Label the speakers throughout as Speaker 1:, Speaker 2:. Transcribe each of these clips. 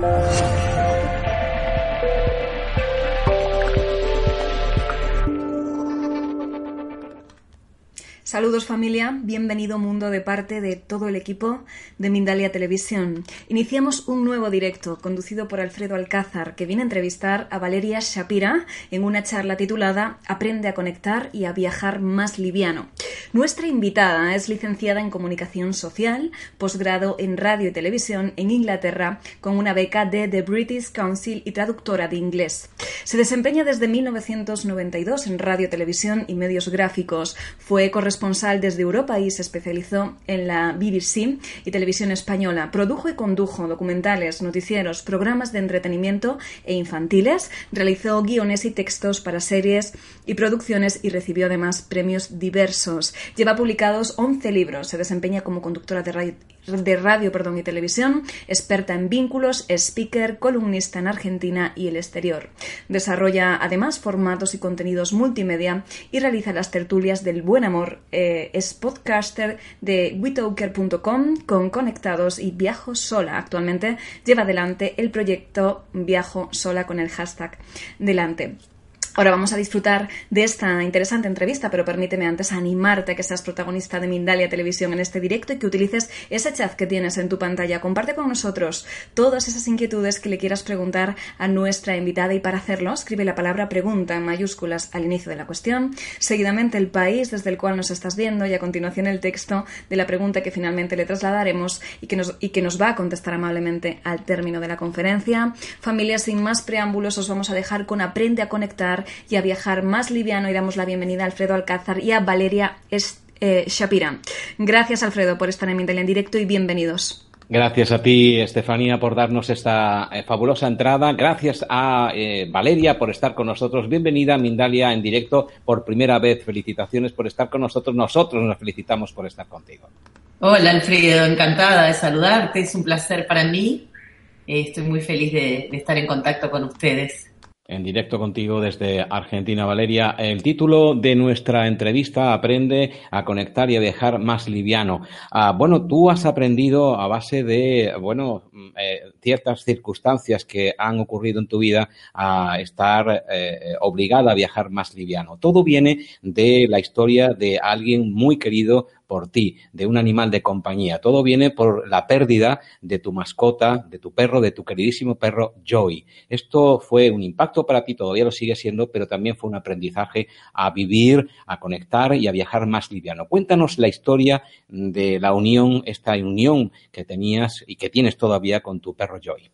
Speaker 1: Thank you.
Speaker 2: Saludos familia, bienvenido mundo de parte de todo el equipo de Mindalia Televisión. Iniciamos un nuevo directo conducido por Alfredo Alcázar que viene a entrevistar a Valeria Shapira en una charla titulada Aprende a conectar y a viajar más liviano. Nuestra invitada es licenciada en Comunicación Social, posgrado en Radio y Televisión en Inglaterra con una beca de The British Council y traductora de inglés. Se desempeña desde 1992 en Radio, Televisión y medios gráficos. Fue corresponsal corresponsal desde Europa y se especializó en la BBC y televisión española. Produjo y condujo documentales, noticieros, programas de entretenimiento e infantiles. Realizó guiones y textos para series y producciones y recibió además premios diversos. Lleva publicados 11 libros. Se desempeña como conductora de radio de radio perdón, y televisión, experta en vínculos, speaker, columnista en Argentina y el exterior. Desarrolla además formatos y contenidos multimedia y realiza las tertulias del buen amor. Eh, es podcaster de witoker.com con Conectados y Viajo Sola. Actualmente lleva adelante el proyecto Viajo Sola con el hashtag delante. Ahora vamos a disfrutar de esta interesante entrevista, pero permíteme antes animarte a que seas protagonista de Mindalia Televisión en este directo y que utilices ese chat que tienes en tu pantalla. Comparte con nosotros todas esas inquietudes que le quieras preguntar a nuestra invitada y para hacerlo escribe la palabra pregunta en mayúsculas al inicio de la cuestión, seguidamente el país desde el cual nos estás viendo y a continuación el texto de la pregunta que finalmente le trasladaremos y que nos, y que nos va a contestar amablemente al término de la conferencia. Familia, sin más preámbulos, os vamos a dejar con Aprende a conectar y a viajar más liviano y damos la bienvenida a Alfredo Alcázar y a Valeria eh, Shapira. Gracias, Alfredo, por estar en Mindalia en directo y bienvenidos.
Speaker 3: Gracias a ti, Estefanía, por darnos esta eh, fabulosa entrada. Gracias a eh, Valeria por estar con nosotros. Bienvenida a Mindalia en directo por primera vez. Felicitaciones por estar con nosotros. Nosotros nos felicitamos por estar contigo.
Speaker 4: Hola, Alfredo. Encantada de saludarte. Es un placer para mí. estoy muy feliz de estar en contacto con ustedes
Speaker 3: en directo contigo desde Argentina, Valeria. El título de nuestra entrevista, Aprende a conectar y a viajar más liviano. Ah, bueno, tú has aprendido a base de, bueno, mm, eh, ciertas circunstancias que han ocurrido en tu vida a estar eh, obligada a viajar más liviano. Todo viene de la historia de alguien muy querido por ti, de un animal de compañía. Todo viene por la pérdida de tu mascota, de tu perro, de tu queridísimo perro Joey. Esto fue un impacto para ti, todavía lo sigue siendo, pero también fue un aprendizaje a vivir, a conectar y a viajar más liviano. Cuéntanos la historia de la unión, esta unión que tenías y que tienes todavía con tu perro Joey.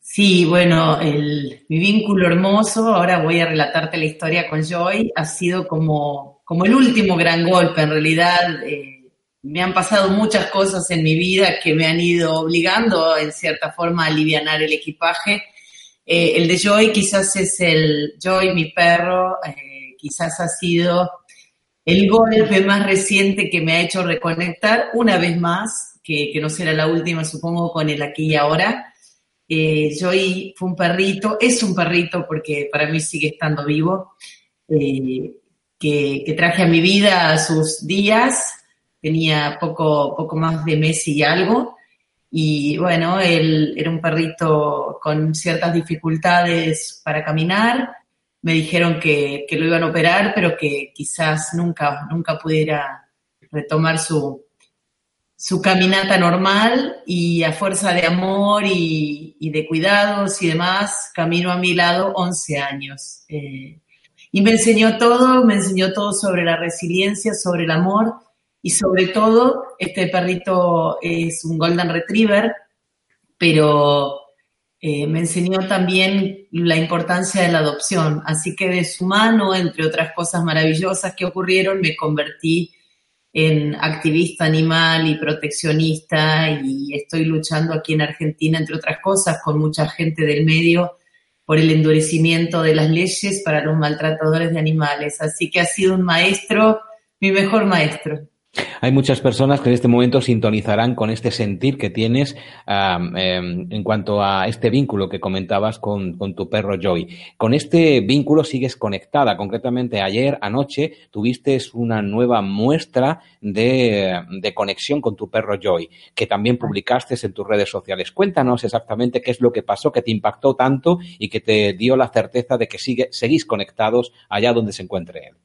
Speaker 4: Sí, bueno, mi vínculo hermoso, ahora voy a relatarte la historia con Joy, ha sido como como el último gran golpe. En realidad, eh, me han pasado muchas cosas en mi vida que me han ido obligando, en cierta forma, a aliviar el equipaje. Eh, el de Joy quizás es el Joy, mi perro, eh, quizás ha sido el golpe más reciente que me ha hecho reconectar una vez más, que, no será la última, supongo, con el aquí y ahora. Joy fue un perrito, es un perrito porque para mí sigue estando vivo que, traje a mi vida a sus días, tenía poco, poco más de mes y algo, y bueno, él era un perrito con ciertas dificultades para caminar, me dijeron que, lo iban a operar, pero que quizás nunca, nunca pudiera retomar su, su caminata normal. Y a fuerza de amor y, de cuidados y demás, camino a mi lado 11 años. Eh, y me enseñó todo, me enseñó todo sobre la resiliencia, sobre el amor y sobre todo, este perrito es un Golden Retriever pero eh, me enseñó también la importancia de la adopción. Así que de su mano, entre otras cosas maravillosas que ocurrieron, me convertí en activista animal y proteccionista y estoy luchando aquí en Argentina, entre otras cosas, con mucha gente del medio por el endurecimiento de las leyes para los maltratadores de animales. Así que ha sido un maestro, mi mejor maestro.
Speaker 3: Hay muchas personas que en este momento sintonizarán con este sentir que tienes em, en cuanto a este vínculo que comentabas con, tu perro Joy. Con este vínculo sigues conectada. Concretamente, ayer, anoche, tuviste una nueva muestra de, conexión con tu perro Joy, que también publicaste en tus redes sociales. Cuéntanos exactamente qué es lo que pasó, que te impactó tanto y que te dio la certeza de que sigue, seguís conectados allá donde se encuentre él.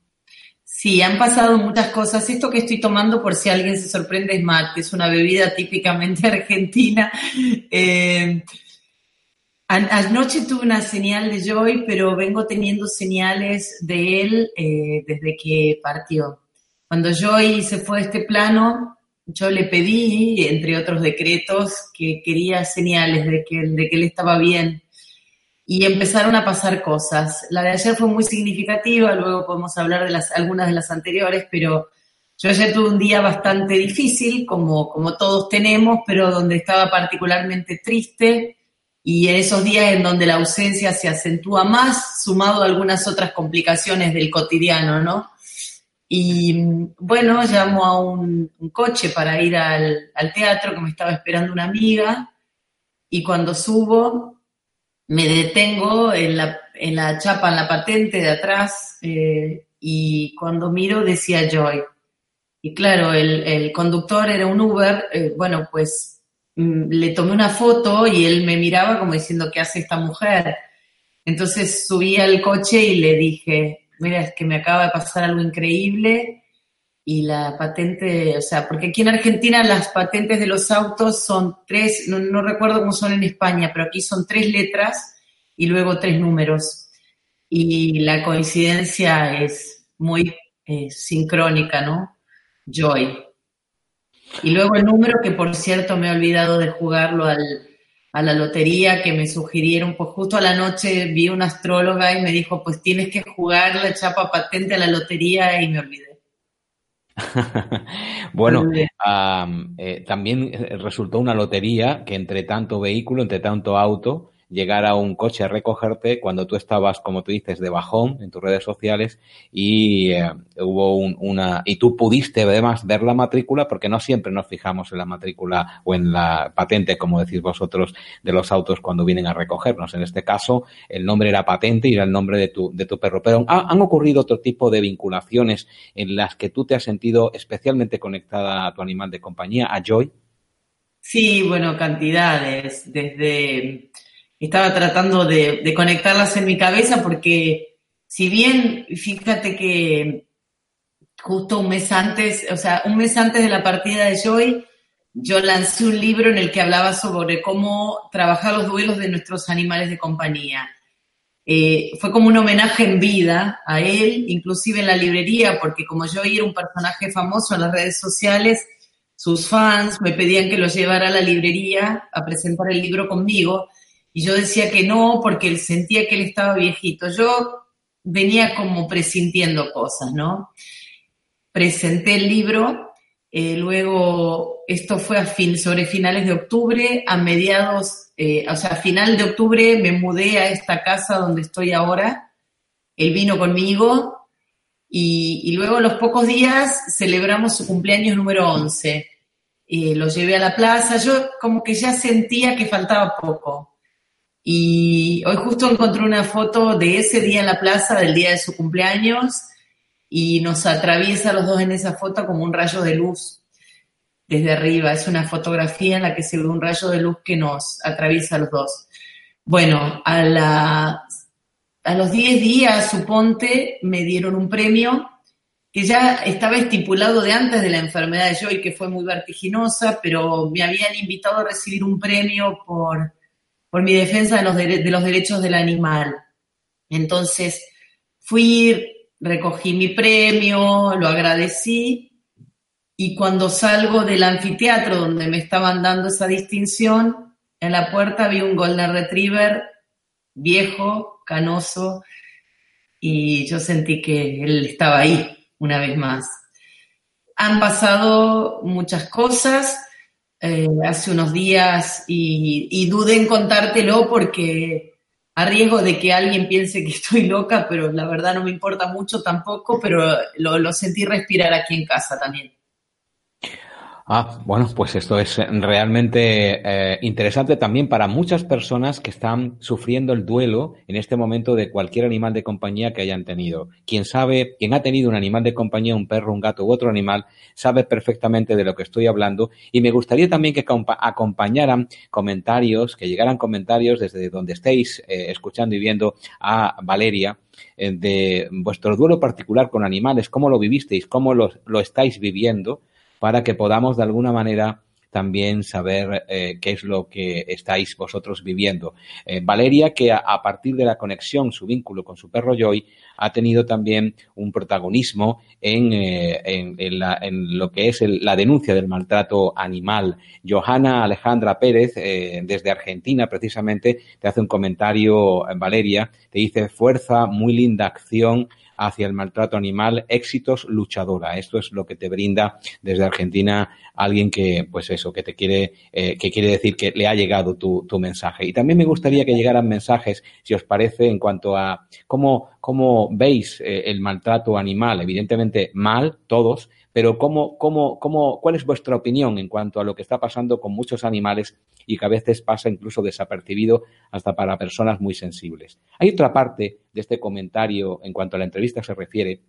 Speaker 4: Sí, han pasado muchas cosas. Esto que estoy tomando, por si alguien se sorprende, es mate, es una bebida típicamente argentina. Eh, anoche tuve una señal de Joy, pero vengo teniendo señales de él eh, desde que partió. Cuando Joy se fue de este plano, yo le pedí, entre otros decretos, que quería señales de que, de que él estaba bien y empezaron a pasar cosas. La de ayer fue muy significativa, luego podemos hablar de las, algunas de las anteriores, pero yo ayer tuve un día bastante difícil, como, como todos tenemos, pero donde estaba particularmente triste y en esos días en donde la ausencia se acentúa más, sumado a algunas otras complicaciones del cotidiano, ¿no? Y bueno, llamo a un, coche para ir al, al teatro que me estaba esperando una amiga y cuando subo me detengo en la, en la chapa, en la patente de atrás, eh, y cuando miro decía Joy. Y claro, el, el conductor era un Uber, eh, bueno, pues mm, le tomé una foto y él me miraba como diciendo, ¿qué hace esta mujer? Entonces subí al coche y le dije, mira, es que me acaba de pasar algo increíble y la patente, o sea, porque aquí en Argentina las patentes de los autos son tres, no, recuerdo cómo son en España, pero aquí son tres letras y luego tres números. Y la coincidencia es muy eh, sincrónica, ¿no? Joy. Y luego el número, que por cierto me he olvidado de jugarlo al, a la lotería, que me sugirieron, pues justo a la noche vi una astróloga y me dijo, pues tienes que jugar la chapa patente a la lotería y me olvidé.
Speaker 3: bueno, eh, también eh, resultó una lotería que entre tanto vehículo, entre tanto auto, llegara un coche a recogerte cuando tú estabas, como tú dices, de bajón en tus redes sociales y eh, hubo una y tú pudiste además ver la matrícula porque no siempre nos fijamos en la matrícula o en la patente, como decís vosotros, de los autos cuando vienen a recogernos. En este caso, el nombre era patente y era el nombre de tu, de tu perro. Pero han ocurrido otro tipo de vinculaciones en las que tú te has sentido especialmente conectada a tu animal de compañía, a Joy.
Speaker 4: Sí, bueno, cantidades. Desde estaba tratando de, conectarlas en mi cabeza porque si bien, fíjate que justo un mes antes, o sea, un mes antes de la partida de Joy, yo lancé un libro en el que hablaba sobre cómo trabajar los duelos de nuestros animales de compañía. Eh, fue como un homenaje en vida a él, inclusive en la librería, porque como yo era un personaje famoso en las redes sociales, sus fans me pedían que lo llevara a la librería a presentar el libro conmigo y yo decía que no porque él sentía que él estaba viejito. Yo venía como presintiendo cosas, ¿no? Presenté el libro, eh, luego esto fue a fin, sobre finales de octubre, a mediados, eh, o sea, a final de octubre me mudé a esta casa donde estoy ahora, él vino conmigo y, luego los pocos días celebramos su cumpleaños número 11. Eh, lo llevé a la plaza, yo como que ya sentía que faltaba poco. Y hoy justo encontré una foto de ese día en la plaza, del día de su cumpleaños, y nos atraviesa los dos en esa foto como un rayo de luz desde arriba. Es una fotografía en la que se ve un rayo de luz que nos atraviesa a los dos. Bueno, a, a los 10 días, suponte, me dieron un premio que ya estaba estipulado de antes de la enfermedad de Joy, que fue muy vertiginosa, pero me habían invitado a recibir un premio por por mi defensa de los, de los derechos del animal. Entonces, fui, recogí mi premio, lo agradecí y cuando salgo del anfiteatro donde me estaban dando esa distinción, En la puerta vi un Golden Retriever viejo, canoso, y yo sentí que él estaba ahí una vez más. Han pasado muchas cosas eh, hace unos días y, y dudé en contártelo porque a riesgo de que alguien piense que estoy loca, pero la verdad no me importa mucho tampoco, pero lo, lo sentí respirar aquí en casa también.
Speaker 3: Ah, bueno, pues esto es realmente eh, interesante también para muchas personas que están sufriendo el duelo en este momento de cualquier animal de compañía que hayan tenido. Quien sabe, quien ha tenido un animal de compañía, un perro, un gato u otro animal, sabe perfectamente de lo que estoy hablando y me gustaría también que acompañaran comentarios, que llegaran comentarios desde donde estéis eh, escuchando y viendo a Valeria eh, de vuestro duelo particular con animales, cómo lo vivisteis, cómo lo, lo estáis viviendo para que podamos de alguna manera también saber eh, qué es lo que estáis vosotros viviendo. Eh, Valeria, que a, partir de la conexión, su vínculo con su perro Joy, ha tenido también un protagonismo en, eh, en, lo que es la denuncia del maltrato animal. Johanna Alejandra Pérez, desde Argentina, precisamente, te hace un comentario, Valeria, te dice fuerza, muy linda acción hacia el maltrato animal, éxitos luchadora. Esto es lo que te brinda desde Argentina alguien que, pues eso, que te quiere, eh, que quiere decir que le ha llegado tu, tu, mensaje. Y también me gustaría que llegaran mensajes, si os parece, en cuanto a cómo, cómo veis eh, el maltrato animal. Evidentemente mal, todos, pero ¿cómo, cómo, cómo, ¿cuál es vuestra opinión en cuanto a lo que está pasando con muchos animales y que a veces pasa incluso desapercibido hasta para personas muy sensibles? Hay otra parte de este comentario en cuanto a la entrevista se refiere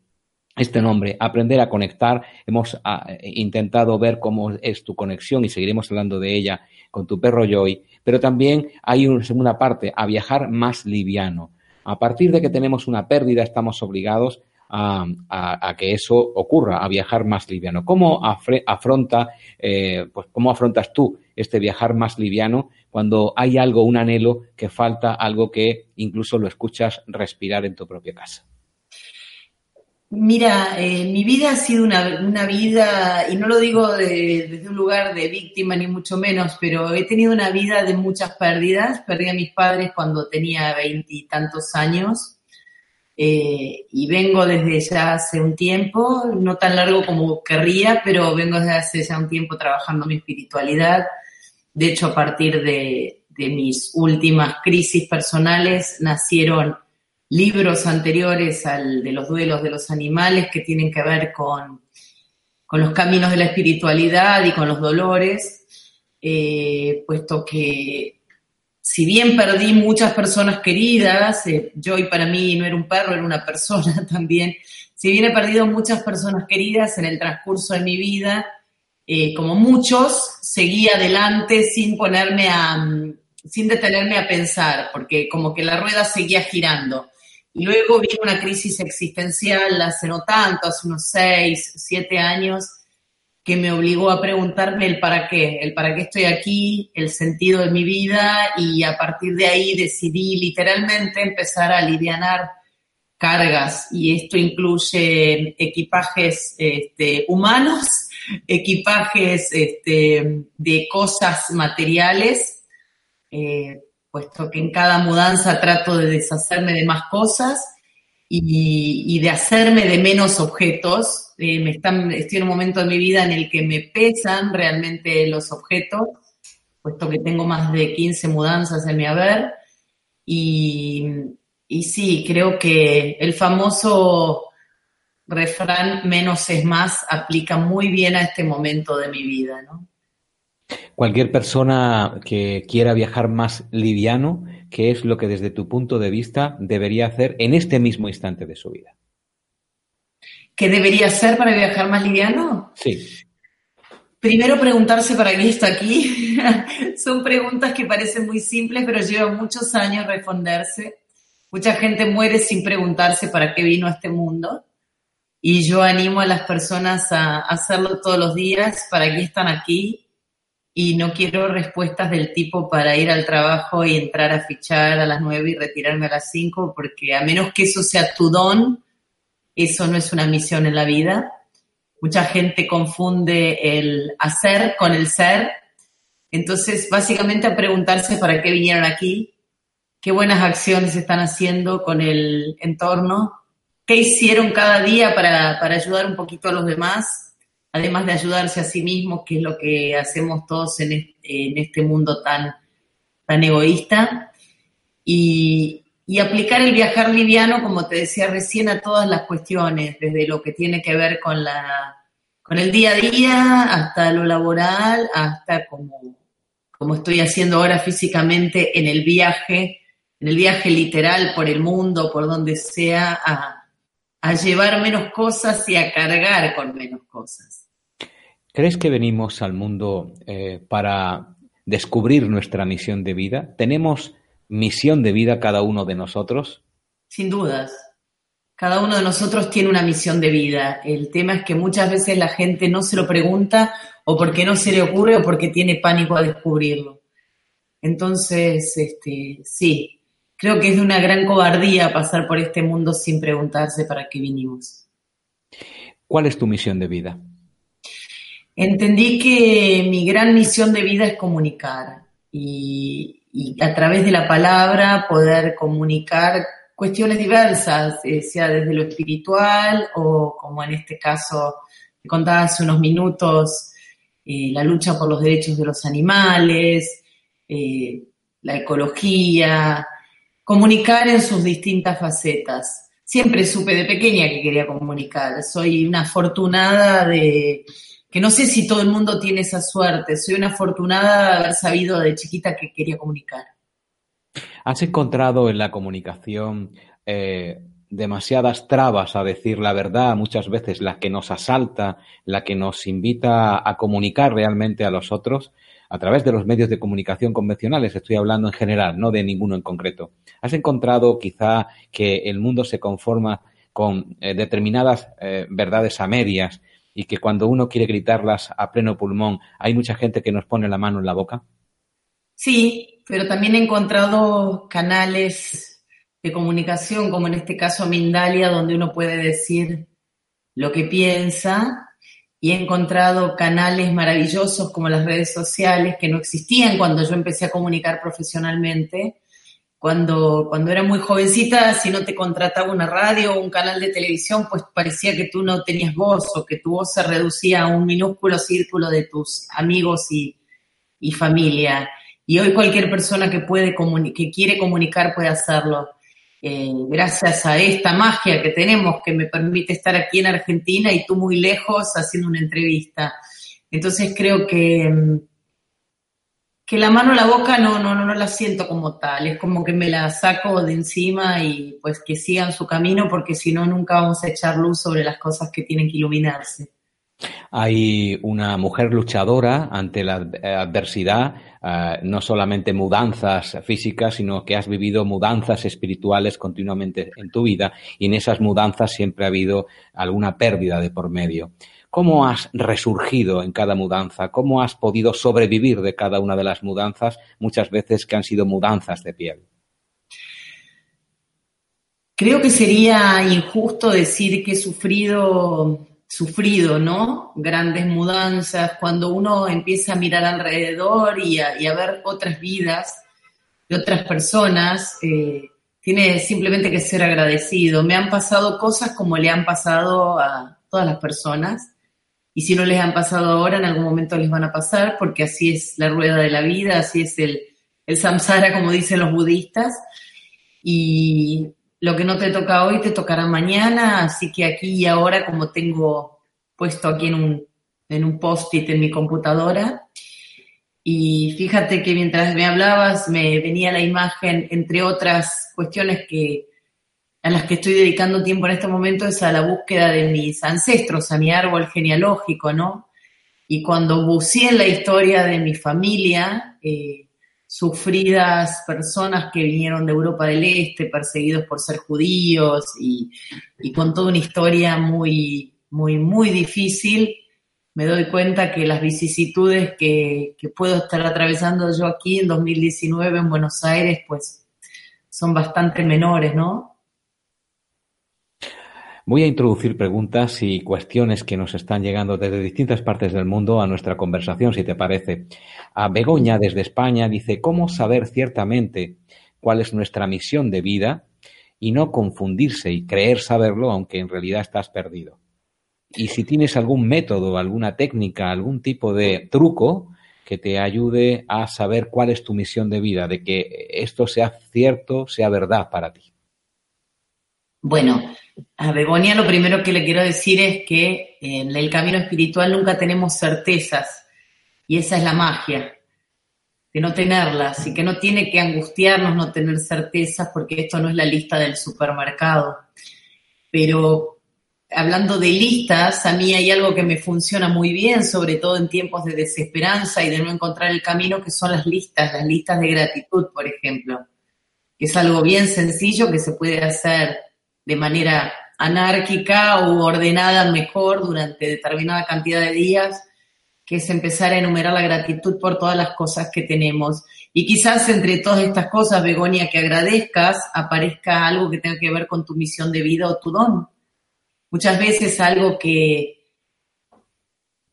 Speaker 3: este nombre, aprender a conectar. Hemos ah, intentado ver cómo es tu conexión y seguiremos hablando de ella con tu perro Joy, pero también hay una segunda parte, a viajar más liviano. A partir de que tenemos una pérdida, estamos obligados a, que eso ocurra, a viajar más liviano. ¿Cómo afronta, eh, pues, cómo afrontas tú este viajar más liviano cuando hay algo, un anhelo que falta, algo que incluso lo escuchas respirar en tu propia casa?
Speaker 4: Mira, eh, mi vida ha sido una, vida, y no lo digo desde un lugar de víctima ni mucho menos, pero he tenido una vida de muchas pérdidas. Perdí a mis padres cuando tenía veintitantos años eh, y vengo desde ya hace un tiempo, no tan largo como querría, pero vengo desde hace ya un tiempo trabajando mi espiritualidad. De hecho, a partir de, mis últimas crisis personales nacieron libros anteriores al de los duelos de los animales que tienen que ver con, con los caminos de la espiritualidad y con los dolores, eh, puesto que si bien perdí muchas personas queridas, eh, yo y para mí no era un perro, era una persona también, si bien he perdido muchas personas queridas en el transcurso de mi vida, eh, como muchos, seguí adelante sin ponerme a, mm, sin detenerme a pensar, porque como que la rueda seguía girando. Luego vino una crisis existencial hace no tanto, hace unos seis, siete años, que me obligó a preguntarme el para qué, el para qué estoy aquí, el sentido de mi vida y a partir de ahí decidí literalmente empezar a aliviar cargas y esto incluye equipajes este, humanos, equipajes este, de cosas materiales, eh, puesto que en cada mudanza trato de deshacerme de más cosas y, de hacerme de menos objetos. Eh, me están, estoy en un momento de mi vida en el que me pesan realmente los objetos, puesto que tengo más de 15 mudanzas en mi haber. Y, y sí, creo que el famoso refrán menos es más aplica muy bien a este momento de mi vida, ¿no?
Speaker 3: Cualquier persona que quiera viajar más liviano, ¿qué es lo que desde tu punto de vista debería hacer en este mismo instante de su vida?
Speaker 4: ¿Qué debería hacer para viajar más liviano?
Speaker 3: Sí.
Speaker 4: Primero preguntarse para qué está aquí. Son preguntas que parecen muy simples, pero llevan muchos años responderse. Mucha gente muere sin preguntarse para qué vino a este mundo. Y yo animo a las personas a hacerlo todos los días, para qué están aquí, y no quiero respuestas del tipo para ir al trabajo y entrar a fichar a las nueve y retirarme a las cinco, porque a menos que eso sea tu don, eso no es una misión en la vida. Mucha gente confunde el hacer con el ser Entonces, básicamente a preguntarse para qué vinieron aquí, qué buenas acciones están haciendo con el entorno, qué hicieron cada día para, ayudar un poquito a los demás, además de ayudarse a sí mismos, que es lo que hacemos todos en este, mundo tan, tan egoísta. Y, aplicar el viajar liviano, como te decía recién, a todas las cuestiones, desde lo que tiene que ver con la con el día a día, hasta lo laboral, hasta como, como estoy haciendo ahora físicamente en el viaje, en el viaje literal por el mundo, por donde sea, a, llevar menos cosas y a cargar con menos cosas.
Speaker 3: ¿Crees que venimos al mundo eh, para descubrir nuestra misión de vida? ¿Tenemos misión de vida cada uno de nosotros?
Speaker 4: Sin dudas. Cada uno de nosotros tiene una misión de vida. El tema es que muchas veces la gente no se lo pregunta o porque no se le ocurre o porque tiene pánico a descubrirlo. Entonces, este, sí, creo que es de una gran cobardía pasar por este mundo sin preguntarse para qué vinimos.
Speaker 3: ¿Cuál es tu misión de vida?
Speaker 4: Entendí que mi gran misión de vida es comunicar y, a través de la palabra poder comunicar cuestiones diversas, eh, sea desde lo espiritual o como en este caso te contaba hace unos minutos, eh, la lucha por los derechos de los animales, eh, la ecología, comunicar en sus distintas facetas. Siempre supe de pequeña que quería comunicar. Soy una afortunada de, que no sé si todo el mundo tiene esa suerte. Soy una afortunada de haber sabido de chiquita que quería comunicar.
Speaker 3: ¿Has encontrado en la comunicación eh, demasiadas trabas a decir la verdad, muchas veces la que nos asalta, la que nos invita a comunicar realmente a los otros? a través de los medios de comunicación convencionales, estoy hablando en general, no de ninguno en concreto. ¿Has encontrado quizá que el mundo se conforma con eh, determinadas eh, verdades a medias y que cuando uno quiere gritarlas a pleno pulmón, hay mucha gente que nos pone la mano en la boca?
Speaker 4: Sí, pero también he encontrado canales de comunicación, como en este caso Mindalia, donde uno puede decir lo que piensa, y he encontrado canales maravillosos como las redes sociales que no existían cuando yo empecé a comunicar profesionalmente, cuando, cuando era muy jovencita, si no te contrataba una radio o un canal de televisión, pues parecía que tú no tenías voz o que tu voz se reducía a un minúsculo círculo de tus amigos y, y familia. Y hoy cualquier persona que, puede que quiere comunicar puede hacerlo. Eh, gracias a esta magia que tenemos que me permite estar aquí en Argentina y tú muy lejos haciendo una entrevista. Entonces creo que, mm, que la mano a la boca no, no, no, no la siento como tal, es como que me la saco de encima y pues que sigan su camino porque si no nunca vamos a echar luz sobre las cosas que tienen que iluminarse.
Speaker 3: Hay una mujer luchadora ante la adversidad, eh, no solamente mudanzas físicas, sino que has vivido mudanzas espirituales continuamente en tu vida y en esas mudanzas siempre ha habido alguna pérdida de por medio. ¿Cómo has resurgido en cada mudanza? ¿Cómo has podido sobrevivir de cada una de las mudanzas, muchas veces que han sido mudanzas de piel?
Speaker 4: Creo que sería injusto decir que he sufrido, sufrido, ¿no? Grandes mudanzas, cuando uno empieza a mirar alrededor y a, ver otras vidas de otras personas, eh, tiene simplemente que ser agradecido. Me han pasado cosas como le han pasado a todas las personas y si no les han pasado ahora, en algún momento les van a pasar, porque así es la rueda de la vida, así es el, el samsara, como dicen los budistas. Y lo que no te toca hoy te tocará mañana, así que aquí y ahora, como tengo puesto aquí en un, en un post-it en mi computadora, y fíjate que mientras me hablabas me venía la imagen, entre otras cuestiones que a las que estoy dedicando tiempo en este momento es a la búsqueda de mis ancestros, a mi árbol genealógico, ¿no? Y cuando buceé en la historia de mi familia, eh, sufridas personas que vinieron de Europa del Este, perseguidos por ser judíos y, con toda una historia muy, muy, muy difícil, me doy cuenta que las vicisitudes que, que puedo estar atravesando yo aquí en 2019 en Buenos Aires, pues son bastante menores, ¿no?
Speaker 3: Voy a introducir preguntas y cuestiones que nos están llegando desde distintas partes del mundo a nuestra conversación, si te parece. A Begoña, desde España, dice, ¿cómo saber ciertamente cuál es nuestra misión de vida y no confundirse y creer saberlo aunque en realidad estás perdido? Y si tienes algún método, alguna técnica, algún tipo de truco que te ayude a saber cuál es tu misión de vida, de que esto sea cierto, sea verdad para ti.
Speaker 4: Bueno, a Begonia lo primero que le quiero decir es que en el camino espiritual nunca tenemos certezas y esa es la magia, de no tenerlas y que no tiene que angustiarnos no tener certezas porque esto no es la lista del supermercado. Pero hablando de listas, a mí hay algo que me funciona muy bien, sobre todo en tiempos de desesperanza y de no encontrar el camino, que son las listas, las listas de gratitud, por ejemplo, que es algo bien sencillo que se puede hacer de manera anárquica o ordenada mejor durante determinada cantidad de días, que es empezar a enumerar la gratitud por todas las cosas que tenemos. Y quizás entre todas estas cosas, Begonia, que agradezcas, aparezca algo que tenga que ver con tu misión de vida o tu don. Muchas veces algo que,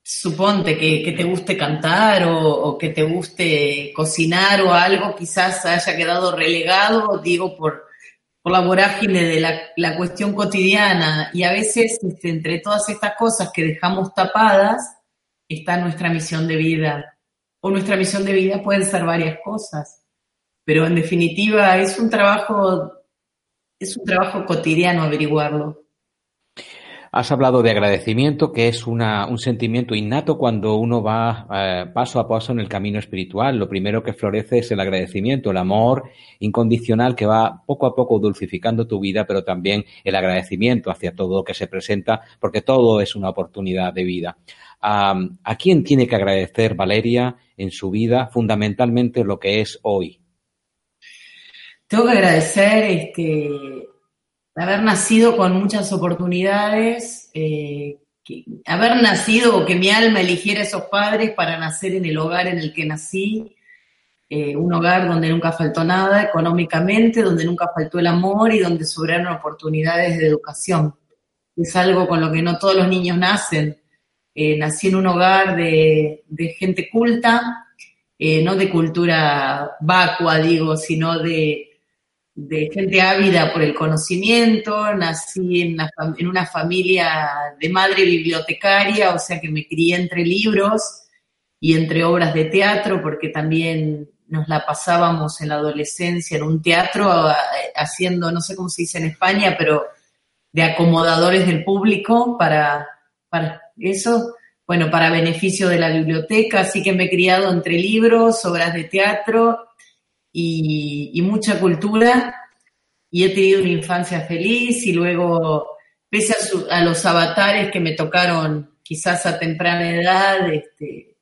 Speaker 4: suponte que, te guste cantar o, o, que te guste cocinar o algo, quizás haya quedado relegado, digo, por, por la vorágine de la, cuestión cotidiana y a veces este, entre todas estas cosas que dejamos tapadas está nuestra misión de vida. O nuestra misión de vida pueden ser varias cosas, pero en definitiva es un trabajo, es un trabajo cotidiano averiguarlo.
Speaker 3: Has hablado de agradecimiento, que es una, un sentimiento innato cuando uno va eh, paso a paso en el camino espiritual. Lo primero que florece es el agradecimiento, el amor incondicional que va poco a poco dulcificando tu vida, pero también el agradecimiento hacia todo lo que se presenta, porque todo es una oportunidad de vida. ¿A quién tiene que agradecer Valeria en su vida fundamentalmente lo que es hoy?
Speaker 4: Tengo que agradecer este, haber nacido con muchas oportunidades, eh, haber nacido o que mi alma eligiera esos padres para nacer en el hogar en el que nací, eh, un hogar donde nunca faltó nada económicamente, donde nunca faltó el amor y donde sobraron oportunidades de educación. Es algo con lo que no todos los niños nacen. Eh, nací en un hogar de, de gente culta, no de cultura vacua, digo, sino de, de gente ávida por el conocimiento, nací en, una familia de madre bibliotecaria, o sea que me crié entre libros y entre obras de teatro, porque también nos la pasábamos en la adolescencia en un teatro haciendo, no sé cómo se dice en España, pero de acomodadores del público para, para eso, bueno, para beneficio de la biblioteca, así que me he criado entre libros, obras de teatro y, mucha cultura y he tenido una infancia feliz y luego, pese a, los avatares que me tocaron quizás a temprana edad, este,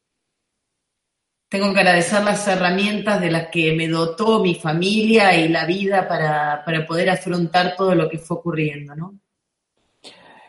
Speaker 4: tengo que agradecer las herramientas de las que me dotó mi familia y la vida para, para poder afrontar todo lo que fue ocurriendo, ¿no?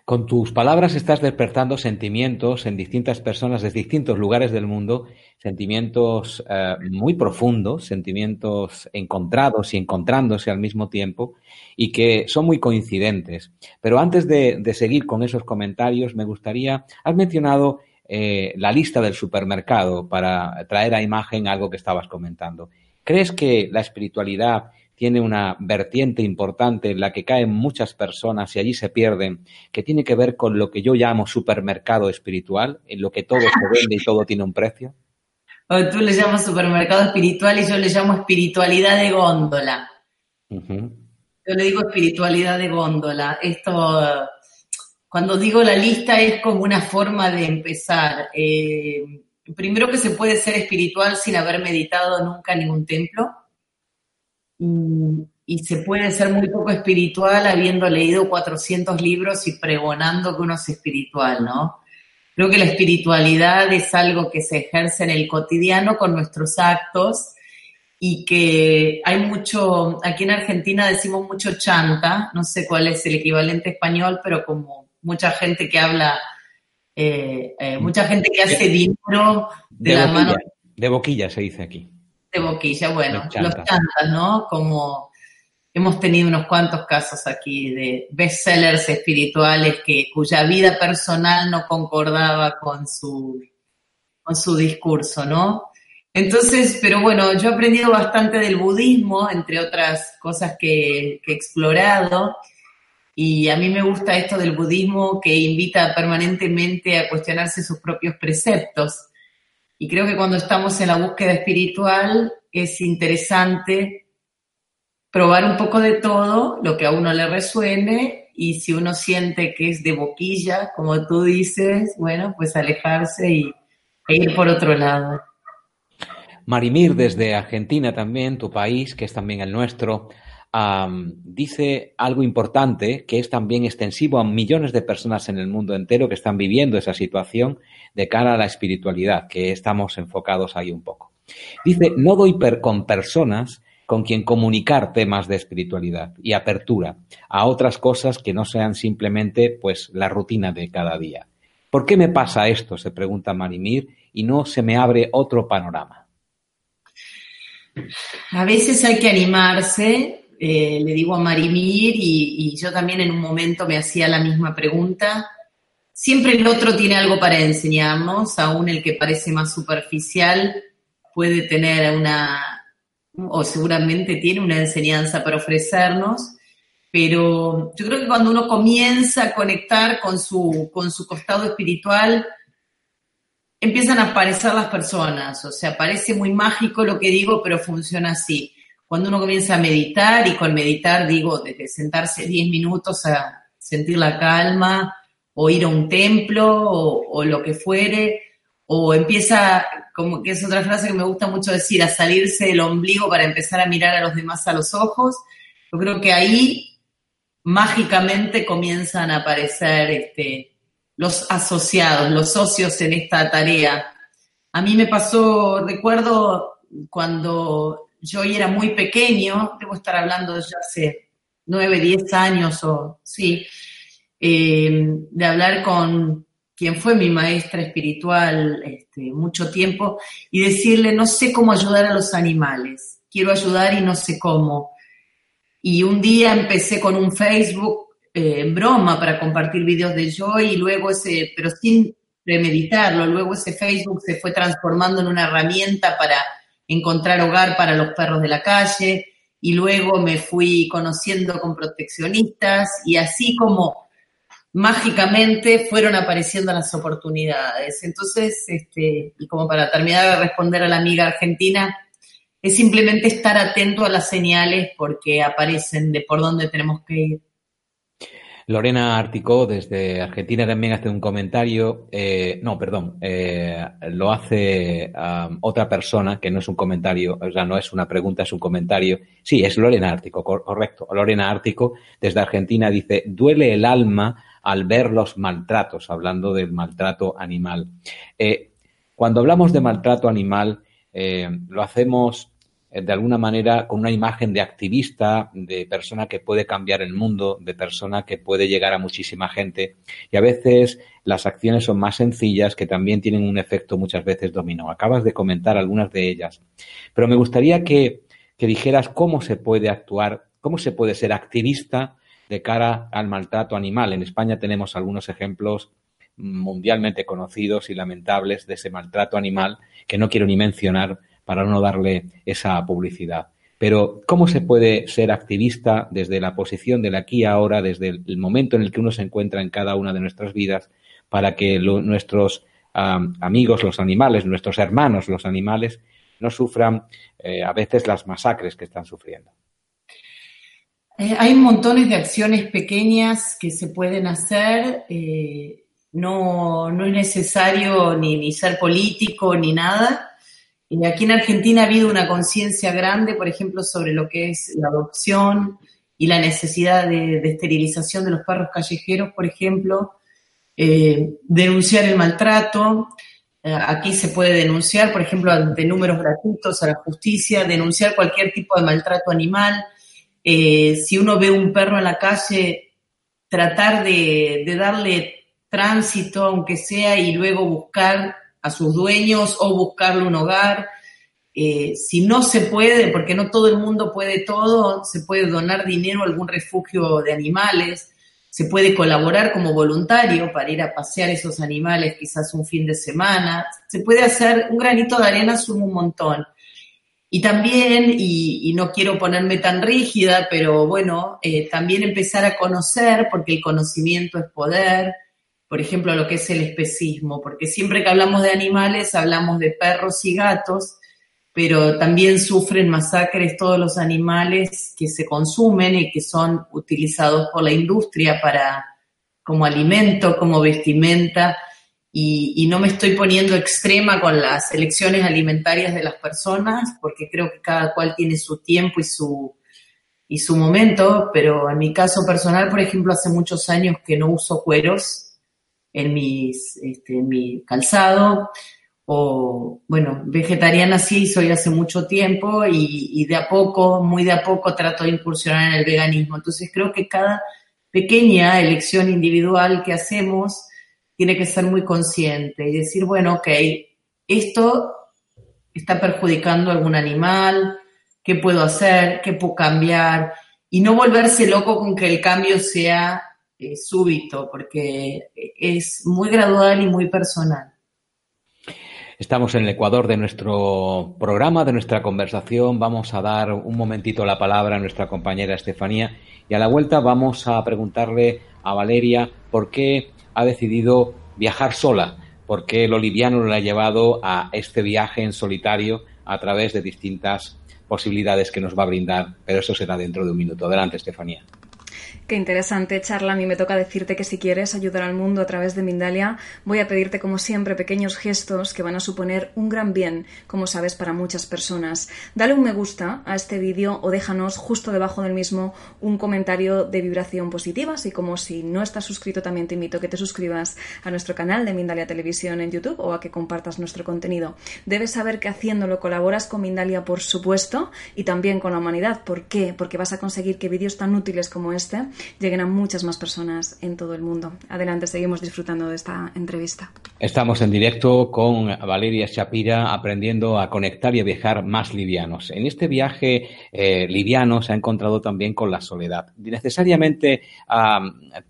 Speaker 3: Con tus palabras estás despertando sentimientos en distintas personas de distintos lugares del mundo, sentimientos eh, muy profundos, sentimientos encontrados y encontrándose al mismo tiempo y que son muy coincidentes. Pero antes de, seguir con esos comentarios, me gustaría, has mencionado eh, la lista del supermercado para traer a imagen algo que estabas comentando. ¿Crees que la espiritualidad tiene una vertiente importante en la que caen muchas personas y allí se pierden, que tiene que ver con lo que yo llamo supermercado espiritual, en lo que todo se vende y todo tiene un precio?
Speaker 4: tú le llamas supermercado espiritual y yo le llamo espiritualidad de góndola. Yo le digo espiritualidad de góndola. Esto, cuando digo la lista es como una forma de empezar. Eh, primero que se puede ser espiritual sin haber meditado nunca en ningún templo y, se puede ser muy poco espiritual habiendo leído 400 libros y pregonando que uno es espiritual, ¿no? Creo que la espiritualidad es algo que se ejerce en el cotidiano con nuestros actos y que hay mucho, aquí en Argentina decimos mucho chanta, no sé cuál es el equivalente español, pero como mucha gente que habla, eh, eh, mucha gente que hace dinero
Speaker 3: de, la mano. De boquilla se dice aquí
Speaker 4: de boquilla, bueno, los chantas, ¿no? Como hemos tenido unos cuantos casos aquí de bestsellers espirituales que, cuya vida personal no concordaba con su, con su discurso, ¿no? Entonces, pero bueno, yo he aprendido bastante del budismo, entre otras cosas que, que he explorado, y a mí me gusta esto del budismo que invita permanentemente a cuestionarse sus propios preceptos. Y creo que cuando estamos en la búsqueda espiritual es interesante probar un poco de todo, lo que a uno le resuene, y si uno siente que es de boquilla, como tú dices, bueno, pues alejarse y, e ir por otro lado.
Speaker 3: Marimir, desde Argentina también, tu país, que es también el nuestro, dice algo importante que es también extensivo a millones de personas en el mundo entero que están viviendo esa situación de cara a la espiritualidad, que estamos enfocados ahí un poco. Dice, no doy con personas con quien comunicar temas de espiritualidad y apertura a otras cosas que no sean simplemente pues la rutina de cada día. ¿Por qué me pasa esto? se pregunta Marimir y no se me abre otro panorama.
Speaker 4: A veces hay que animarse, eh, le digo a Marimir y yo también en un momento me hacía la misma pregunta. Siempre el otro tiene algo para enseñarnos, aún el que parece más superficial puede tener una, o seguramente tiene una enseñanza para ofrecernos, pero yo creo que cuando uno comienza a conectar con su, con su costado espiritual, empiezan a aparecer las personas, o sea, parece muy mágico lo que digo, pero funciona así. Cuando uno comienza a meditar, y con meditar digo desde sentarse 10 minutos a sentir la calma, o ir a un templo, o, lo que fuere, o empieza, como que es otra frase que me gusta mucho decir, a salirse del ombligo para empezar a mirar a los demás a los ojos. Yo creo que ahí mágicamente comienzan a aparecer este, los asociados, los socios en esta tarea. A mí me pasó, recuerdo cuando yo era muy pequeño, debo estar hablando ya hace nueve, diez años o sí, eh, de hablar con quien fue mi maestra espiritual este, mucho tiempo, y decirle, no sé cómo ayudar a los animales, quiero ayudar y no sé cómo. Y un día empecé con un Facebook eh, en broma para compartir videos de Joy y luego ese, pero sin premeditarlo, luego ese Facebook se fue transformando en una herramienta para encontrar hogar para los perros de la calle y luego me fui conociendo con proteccionistas y así como mágicamente fueron apareciendo las oportunidades. Entonces, este, y como para terminar de responder a la amiga argentina, es simplemente estar atento a las señales porque aparecen de por dónde tenemos que ir.
Speaker 3: Lorena Articó desde Argentina también hace un comentario, eh, no, perdón, eh, lo hace um, otra persona que no es un comentario, o sea, no es una pregunta, es un comentario. Sí, es Lorena Ártico, correcto. Lorena Ártico desde Argentina dice, duele el alma al ver los maltratos, hablando del maltrato animal. Eh, cuando hablamos de maltrato animal, eh, lo hacemos eh, de alguna manera con una imagen de activista, de persona que puede cambiar el mundo, de persona que puede llegar a muchísima gente. Y a veces las acciones son más sencillas que también tienen un efecto muchas veces dominó. Acabas de comentar algunas de ellas. Pero me gustaría que, que dijeras cómo se puede actuar, cómo se puede ser activista de cara al maltrato animal. En España tenemos algunos ejemplos mundialmente conocidos y lamentables de ese maltrato animal que no quiero ni mencionar para no darle esa publicidad. Pero, ¿cómo se puede ser activista desde la posición del aquí ahora, desde el momento en el que uno se encuentra en cada una de nuestras vidas, para que nuestros amigos, los animales, nuestros hermanos, los animales, no sufran eh, a veces las masacres que están sufriendo?
Speaker 4: Eh, hay montones de acciones pequeñas que se pueden hacer. Eh, no, no, es necesario ni, ni, ser político ni nada. Y aquí en Argentina ha habido una conciencia grande, por ejemplo, sobre lo que es la adopción y la necesidad de, de esterilización de los perros callejeros, por ejemplo. Eh, denunciar el maltrato. aquí se puede denunciar, por ejemplo, ante números gratuitos a la justicia, denunciar cualquier tipo de maltrato animal eh, si uno ve un perro en la calle, tratar de, darle tránsito, aunque sea, y luego buscar a sus dueños o buscarle un hogar. eh, si no se puede, porque no todo el mundo puede todo, se puede donar dinero a algún refugio de animales, se puede colaborar como voluntario para ir a pasear esos animales quizás un fin de semana, se puede hacer un granito de arena, suma un montón. Y también, y, no quiero ponerme tan rígida, pero bueno, eh, también empezar a conocer, porque el conocimiento es poder, por ejemplo, lo que es el especismo, porque siempre que hablamos de animales hablamos de perros y gatos, pero también sufren masacres todos los animales que se consumen y que son utilizados por la industria para como alimento, como vestimenta, y, no me estoy poniendo extrema con las elecciones alimentarias de las personas, porque creo que cada cual tiene su tiempo y su, y su momento, pero en mi caso personal, por ejemplo, hace muchos años que no uso cueros en, mis, este, en mi calzado, o bueno, vegetariana sí soy hace mucho tiempo y, de a poco, muy de a poco trato de incursionar en el veganismo. Entonces creo que cada pequeña elección individual que hacemos tiene que ser muy consciente y decir, bueno, ok, esto está perjudicando a algún animal, ¿qué puedo hacer? ¿Qué puedo cambiar? Y no volverse loco con que el cambio sea eh, súbito, porque es muy gradual y muy personal.
Speaker 3: Estamos en el Ecuador de nuestro programa, de nuestra conversación. Vamos a dar un momentito la palabra a nuestra compañera Estefanía y a la vuelta vamos a preguntarle a Valeria por qué ha decidido viajar sola, por qué lo liviano le ha llevado a este viaje en solitario a través de distintas posibilidades que nos va a brindar. Pero eso será dentro de un minuto. Adelante, Estefanía.
Speaker 2: Qué interesante charla. A mí me toca decirte que si quieres ayudar al mundo a través de Mindalia, voy a pedirte como siempre pequeños gestos que van a suponer un gran bien, como sabes, para muchas personas. Dale un me gusta a este vídeo o déjanos justo debajo del mismo un comentario de vibración positiva, así como si no estás suscrito también te invito a que te suscribas a nuestro canal de Mindalia Televisión en YouTube o a que compartas nuestro contenido. Debes saber que haciéndolo colaboras con Mindalia, por supuesto, y también con la humanidad. ¿Por qué? Porque vas a conseguir que vídeos tan útiles como este lleguen a muchas más personas en todo el mundo. Adelante, seguimos disfrutando de esta entrevista.
Speaker 3: Estamos en directo con Valeria Shapira aprendiendo a conectar y a viajar más livianos. En este viaje eh, liviano se ha encontrado también con la soledad. Necesariamente,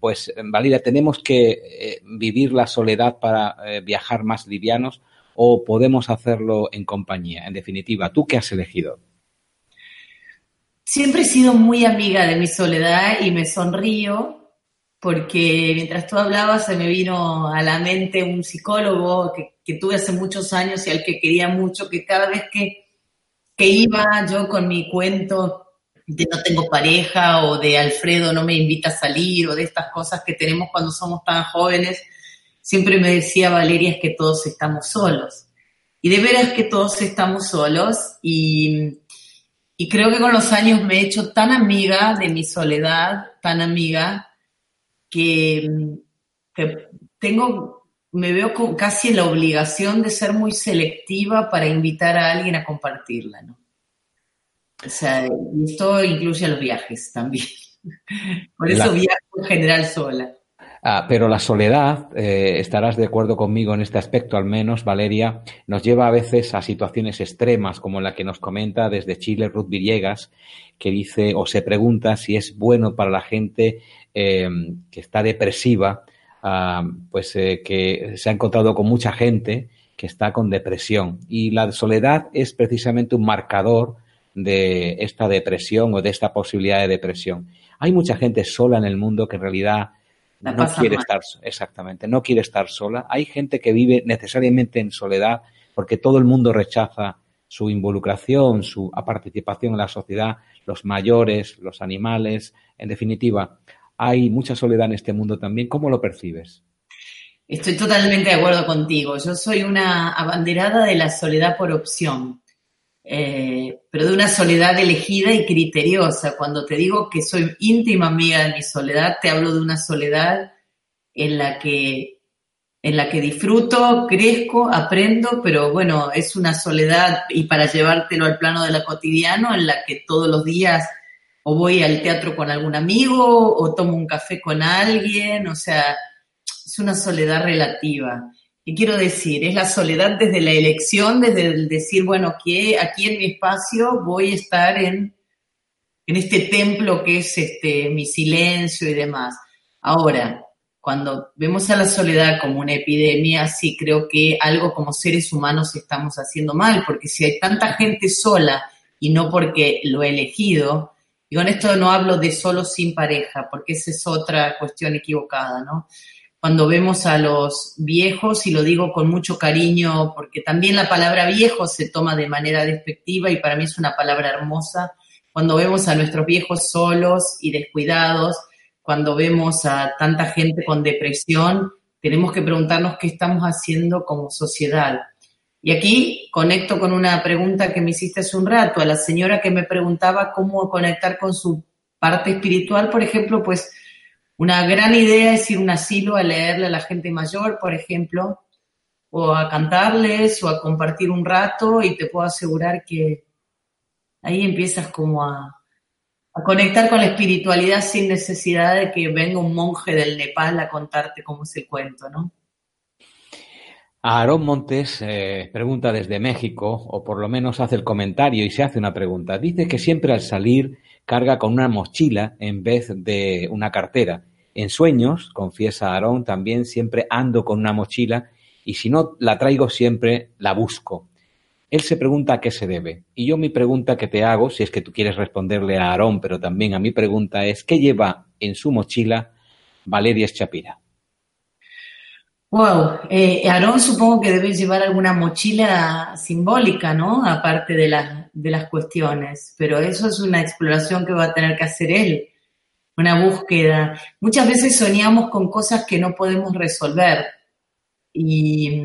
Speaker 3: pues Valeria, tenemos que eh, vivir la soledad para eh, viajar más livianos o podemos hacerlo en compañía. En definitiva, ¿tú qué has elegido?
Speaker 4: Siempre he sido muy amiga de mi soledad y me sonrío porque mientras tú hablabas se me vino a la mente un psicólogo que, tuve hace muchos años y al que quería mucho, que cada vez que, que iba yo con mi cuento de no tengo pareja o de Alfredo no me invita a salir o de estas cosas que tenemos cuando somos tan jóvenes, siempre me decía Valeria es que todos estamos solos. Y de veras que todos estamos solos y y creo que con los años me he hecho tan amiga de mi soledad, tan amiga, que, tengo, me veo con, casi la obligación de ser muy selectiva para invitar a alguien a compartirla, ¿no? O sea, esto incluye a los viajes también. Por eso viajo en general sola.
Speaker 3: Ah, pero la soledad, eh, estarás de acuerdo conmigo en este aspecto al menos, Valeria, nos lleva a veces a situaciones extremas como la que nos comenta desde Chile Ruth Villegas, que dice o se pregunta si es bueno para la gente eh, que está depresiva, ah, pues eh, que se ha encontrado con mucha gente que está con depresión. Y la soledad es precisamente un marcador de esta depresión o de esta posibilidad de depresión. Hay mucha gente sola en el mundo que en realidad no quiere estar, exactamente, no quiere estar sola. Hay gente que vive necesariamente en soledad porque todo el mundo rechaza su involucración, su participación en la sociedad, los mayores, los animales, en definitiva, hay mucha soledad en este mundo también. ¿Cómo lo percibes?
Speaker 4: Estoy totalmente de acuerdo contigo. Yo soy una abanderada de la soledad por opción. Eh, pero de una soledad elegida y criteriosa. Cuando te digo que soy íntima amiga de mi soledad, te hablo de una soledad en la que, en la que disfruto, crezco, aprendo, pero bueno, es una soledad y para llevártelo al plano de lo cotidiano, en la que todos los días o voy al teatro con algún amigo o tomo un café con alguien, o sea, es una soledad relativa. ¿Qué quiero decir? Es la soledad desde la elección, desde el decir, bueno, que aquí en mi espacio voy a estar en, en este templo que es este, mi silencio y demás. Ahora, cuando vemos a la soledad como una epidemia, sí creo que algo como seres humanos estamos haciendo mal, porque si hay tanta gente sola y no porque lo he elegido, y con esto no hablo de solo sin pareja, porque esa es otra cuestión equivocada, ¿no? Cuando vemos a los viejos, y lo digo con mucho cariño, porque también la palabra viejo se toma de manera despectiva y para mí es una palabra hermosa, cuando vemos a nuestros viejos solos y descuidados, cuando vemos a tanta gente con depresión, tenemos que preguntarnos qué estamos haciendo como sociedad. Y aquí conecto con una pregunta que me hiciste hace un rato, a la señora que me preguntaba cómo conectar con su parte espiritual, por ejemplo, pues una gran idea es ir a un asilo a leerle a la gente mayor, por ejemplo, o a cantarles o a compartir un rato y te puedo asegurar que ahí empiezas como a, conectar con la espiritualidad sin necesidad de que venga un monje del Nepal a contarte cómo es el cuento, ¿no?
Speaker 3: Aarón Montes eh, pregunta desde México, o por lo menos hace el comentario y se hace una pregunta. Dice que siempre al salir carga con una mochila en vez de una cartera. En sueños, confiesa Aarón, también siempre ando con una mochila y si no la traigo siempre la busco. Él se pregunta a qué se debe. Y yo mi pregunta que te hago, si es que tú quieres responderle a Aarón, pero también a mi pregunta es, ¿qué lleva en su mochila Valeria Schapira?
Speaker 4: Wow, eh, Aarón supongo que debe llevar alguna mochila simbólica, ¿no? Aparte de, de las cuestiones, pero eso es una exploración que va a tener que hacer él, una búsqueda. Muchas veces soñamos con cosas que no podemos resolver y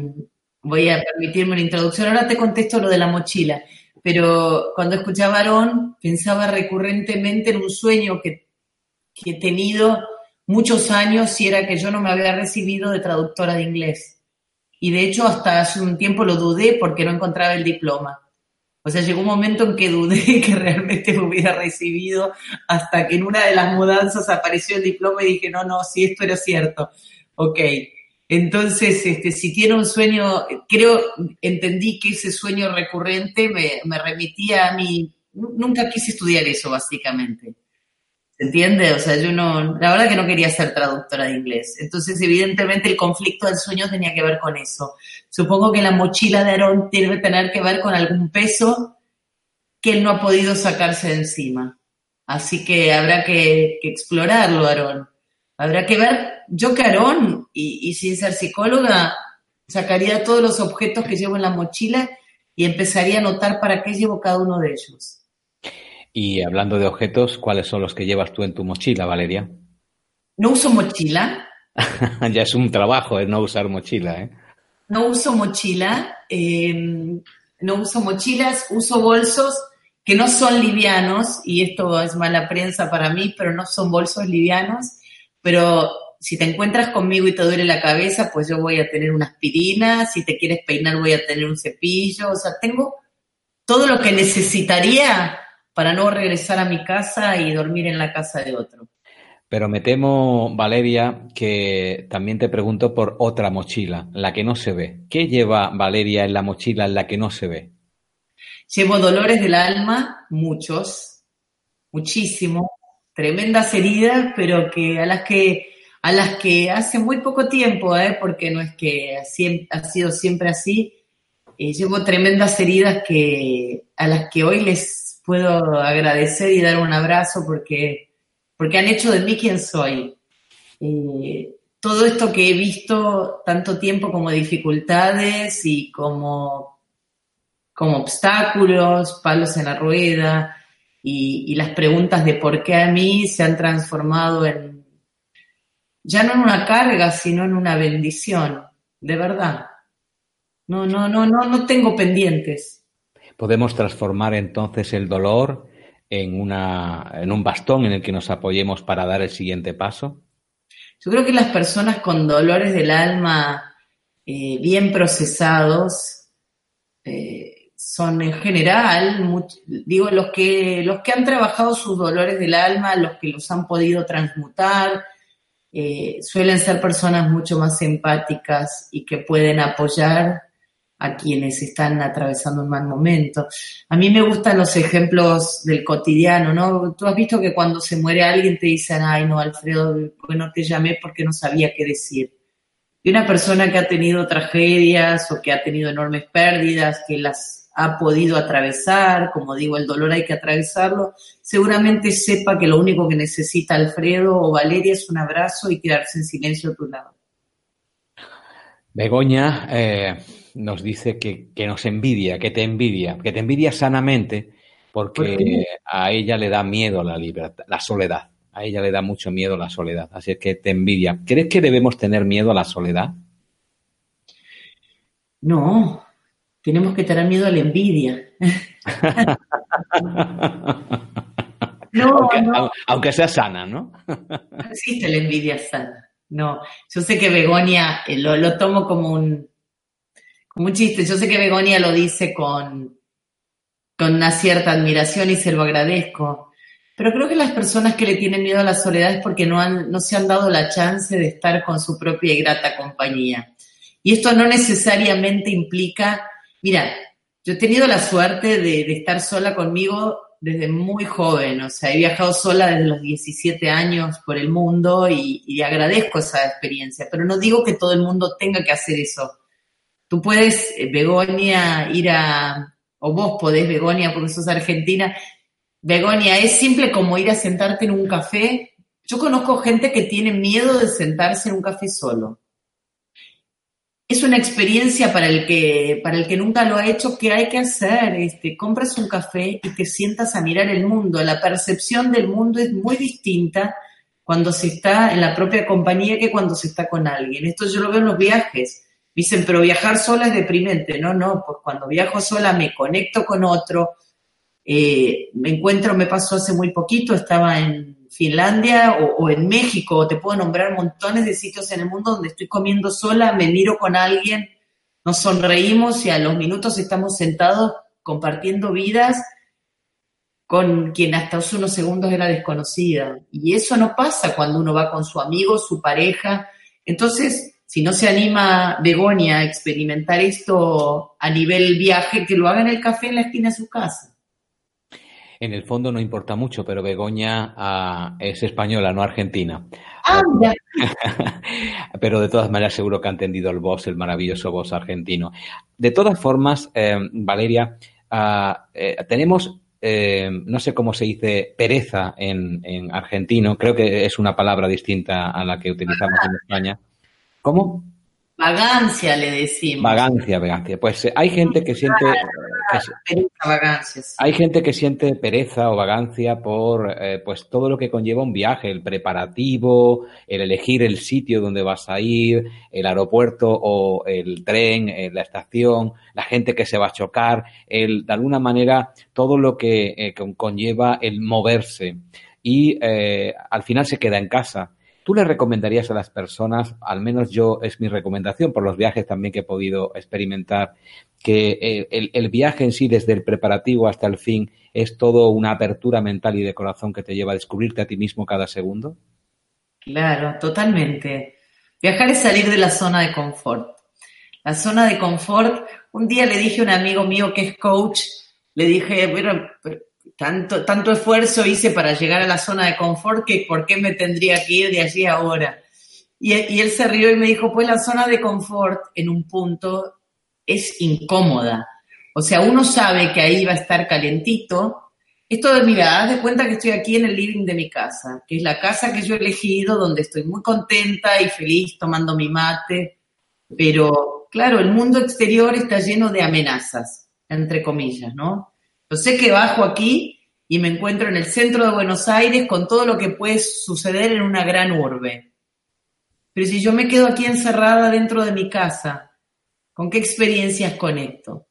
Speaker 4: voy a permitirme una introducción. Ahora te contesto lo de la mochila, pero cuando escuchaba a Aarón pensaba recurrentemente en un sueño que, que he tenido muchos años y era que yo no me había recibido de traductora de inglés. Y de hecho hasta hace un tiempo lo dudé porque no encontraba el diploma. O sea, llegó un momento en que dudé que realmente me hubiera recibido hasta que en una de las mudanzas apareció el diploma y dije, no, no, si esto era cierto. Ok. Entonces, este, si tiene un sueño, creo, entendí que ese sueño recurrente me, me remitía a mí. Nunca quise estudiar eso, básicamente. ¿Se entiende? O sea, yo no, la verdad que no quería ser traductora de inglés. Entonces, evidentemente, el conflicto del sueño tenía que ver con eso. Supongo que la mochila de Aarón tiene que tener que ver con algún peso que él no ha podido sacarse de encima. Así que habrá que, explorarlo, Aarón. Habrá que ver, yo que Aarón, y sin ser psicóloga, sacaría todos los objetos que llevo en la mochila y empezaría a notar para qué llevo cada uno de ellos.
Speaker 3: Y hablando de objetos, ¿cuáles son los que llevas tú en tu mochila, Valeria?
Speaker 4: No uso mochila.
Speaker 3: ya es un trabajo, ¿eh? No usar mochila, ¿eh?
Speaker 4: No uso mochila. Em, no uso mochilas, uso bolsos que no son livianos, y esto es mala prensa para mí, pero no son bolsos livianos. Pero si te encuentras conmigo y te duele la cabeza, pues yo voy a tener una aspirina, si te quieres peinar voy a tener un cepillo, o sea, tengo todo lo que necesitaría para no regresar a mi casa y dormir en la casa de otro.
Speaker 3: Pero me temo, Valeria, que también te pregunto por otra mochila, la que no se ve. ¿Qué lleva Valeria en la mochila en la que no se ve?
Speaker 4: Llevo dolores del alma, muchos, muchísimo, tremendas heridas, pero que a las que a las que hace muy poco tiempo, ¿eh? porque no es que ha sido siempre así, eh, llevo tremendas heridas que a las que hoy les puedo agradecer y dar un abrazo porque, porque han hecho de mí quien soy. Todo esto que he visto tanto tiempo como dificultades y como, como obstáculos, palos en la rueda y, y las preguntas de por qué a mí se han transformado en, ya no en una carga, sino en una bendición, de verdad. No, no, no, no, no tengo pendientes.
Speaker 3: Podemos transformar entonces el dolor en, una, en un bastón en el que nos apoyemos para dar el siguiente paso.
Speaker 4: Yo creo que las personas con dolores del alma eh, bien procesados eh, son en general, digo, los que, los que han trabajado sus dolores del alma, los que los han podido transmutar, eh, suelen ser personas mucho más empáticas y que pueden apoyar a quienes están atravesando un mal momento. A mí me gustan los ejemplos del cotidiano, ¿no? Tú has visto que cuando se muere alguien te dicen, ay, no, Alfredo, bueno, te llamé porque no sabía qué decir. Y una persona que ha tenido tragedias o que ha tenido enormes pérdidas, que las ha podido atravesar, como digo, el dolor hay que atravesarlo, seguramente sepa que lo único que necesita Alfredo o Valeria es un abrazo y quedarse en silencio a tu lado.
Speaker 3: Begoña eh, nos dice que, nos envidia, que te envidia, que te envidia sanamente porque a ella le da miedo la libertad, la soledad. A ella le da mucho miedo la soledad. Así es que te envidia. ¿Crees que debemos tener miedo a la soledad?
Speaker 4: No, tenemos que tener miedo a la envidia.
Speaker 3: no, aunque, sea sana, ¿no?
Speaker 4: no existe la envidia sana. No, yo sé que Begonia eh, lo, tomo como un, como un chiste. Yo sé que Begonia lo dice con, con una cierta admiración y se lo agradezco. Pero creo que las personas que le tienen miedo a la soledad es porque no, han, no se han dado la chance de estar con su propia y grata compañía. Y esto no necesariamente implica, mira, yo he tenido la suerte de, estar sola conmigo desde muy joven, o sea, he viajado sola desde los 17 años por el mundo y, y, agradezco esa experiencia, pero no digo que todo el mundo tenga que hacer eso. Tú puedes, eh, Begonia, ir a, o vos podés, Begonia, porque sos argentina, Begonia, es simple como ir a sentarte en un café. Yo conozco gente que tiene miedo de sentarse en un café solo. Es una experiencia para el que, para el que nunca lo ha hecho, que hay que hacer. Este, compras un café y te sientas a mirar el mundo. La percepción del mundo es muy distinta cuando se está en la propia compañía que cuando se está con alguien. Esto yo lo veo en los viajes. Dicen, pero viajar sola es deprimente. No, no, pues cuando viajo sola me conecto con otro, eh, me encuentro, me pasó hace muy poquito, estaba en Finlandia o, en México, te puedo nombrar montones de sitios en el mundo donde estoy comiendo sola, me miro con alguien, nos sonreímos y a los minutos estamos sentados compartiendo vidas con quien hasta hace unos segundos era desconocida. Y eso no pasa cuando uno va con su amigo, su pareja. Entonces, si no se anima Begonia a experimentar esto a nivel viaje, que lo haga en el café en la esquina de su casa
Speaker 3: en el fondo no importa mucho, pero Begoña ah, es española, no argentina.
Speaker 4: Ah,
Speaker 3: pero de todas maneras seguro que ha entendido el voz, el maravilloso voz argentino. De todas formas, eh, Valeria, ah, eh, tenemos, eh, no sé cómo se dice pereza en, en, argentino, creo que es una palabra distinta a la que utilizamos en España. ¿Cómo?
Speaker 4: Vagancia le decimos.
Speaker 3: Vagancia, vagancia. Pues eh, hay gente que siente. hay gente que siente pereza o vagancia por eh, pues todo lo que conlleva un viaje, el preparativo, el elegir el sitio donde vas a ir, el aeropuerto o el tren, eh, la estación, la gente que se va a chocar, el, de alguna manera todo lo que conlleva el moverse. Y al final se queda en casa ¿Tú le recomendarías a las personas, al menos yo es mi recomendación por los viajes también que he podido experimentar, que eh, el, viaje en sí, desde el preparativo hasta el fin, es todo una apertura mental y de corazón que te lleva a descubrirte a ti mismo cada segundo?
Speaker 4: Claro, totalmente. Viajar es salir de la zona de confort. La zona de confort, un día le dije a un amigo mío que es coach, le dije, bueno, tanto, tanto esfuerzo hice para llegar a la zona de confort que por qué me tendría que ir de allí ahora. Y, él se rió y me dijo, pues la zona de confort en un punto es incómoda. O sea, uno sabe que ahí va a estar calentito. Esto de, mira, haz de cuenta que estoy aquí en el living de mi casa, que es la casa que yo he elegido, donde estoy muy contenta y feliz tomando mi mate. Pero, claro, el mundo exterior está lleno de amenazas, entre comillas, ¿no? Yo sé que bajo aquí y me encuentro en el centro de Buenos Aires con todo lo que puede suceder en una gran urbe. Pero si yo me quedo aquí encerrada dentro de mi casa, ¿con qué experiencias conecto?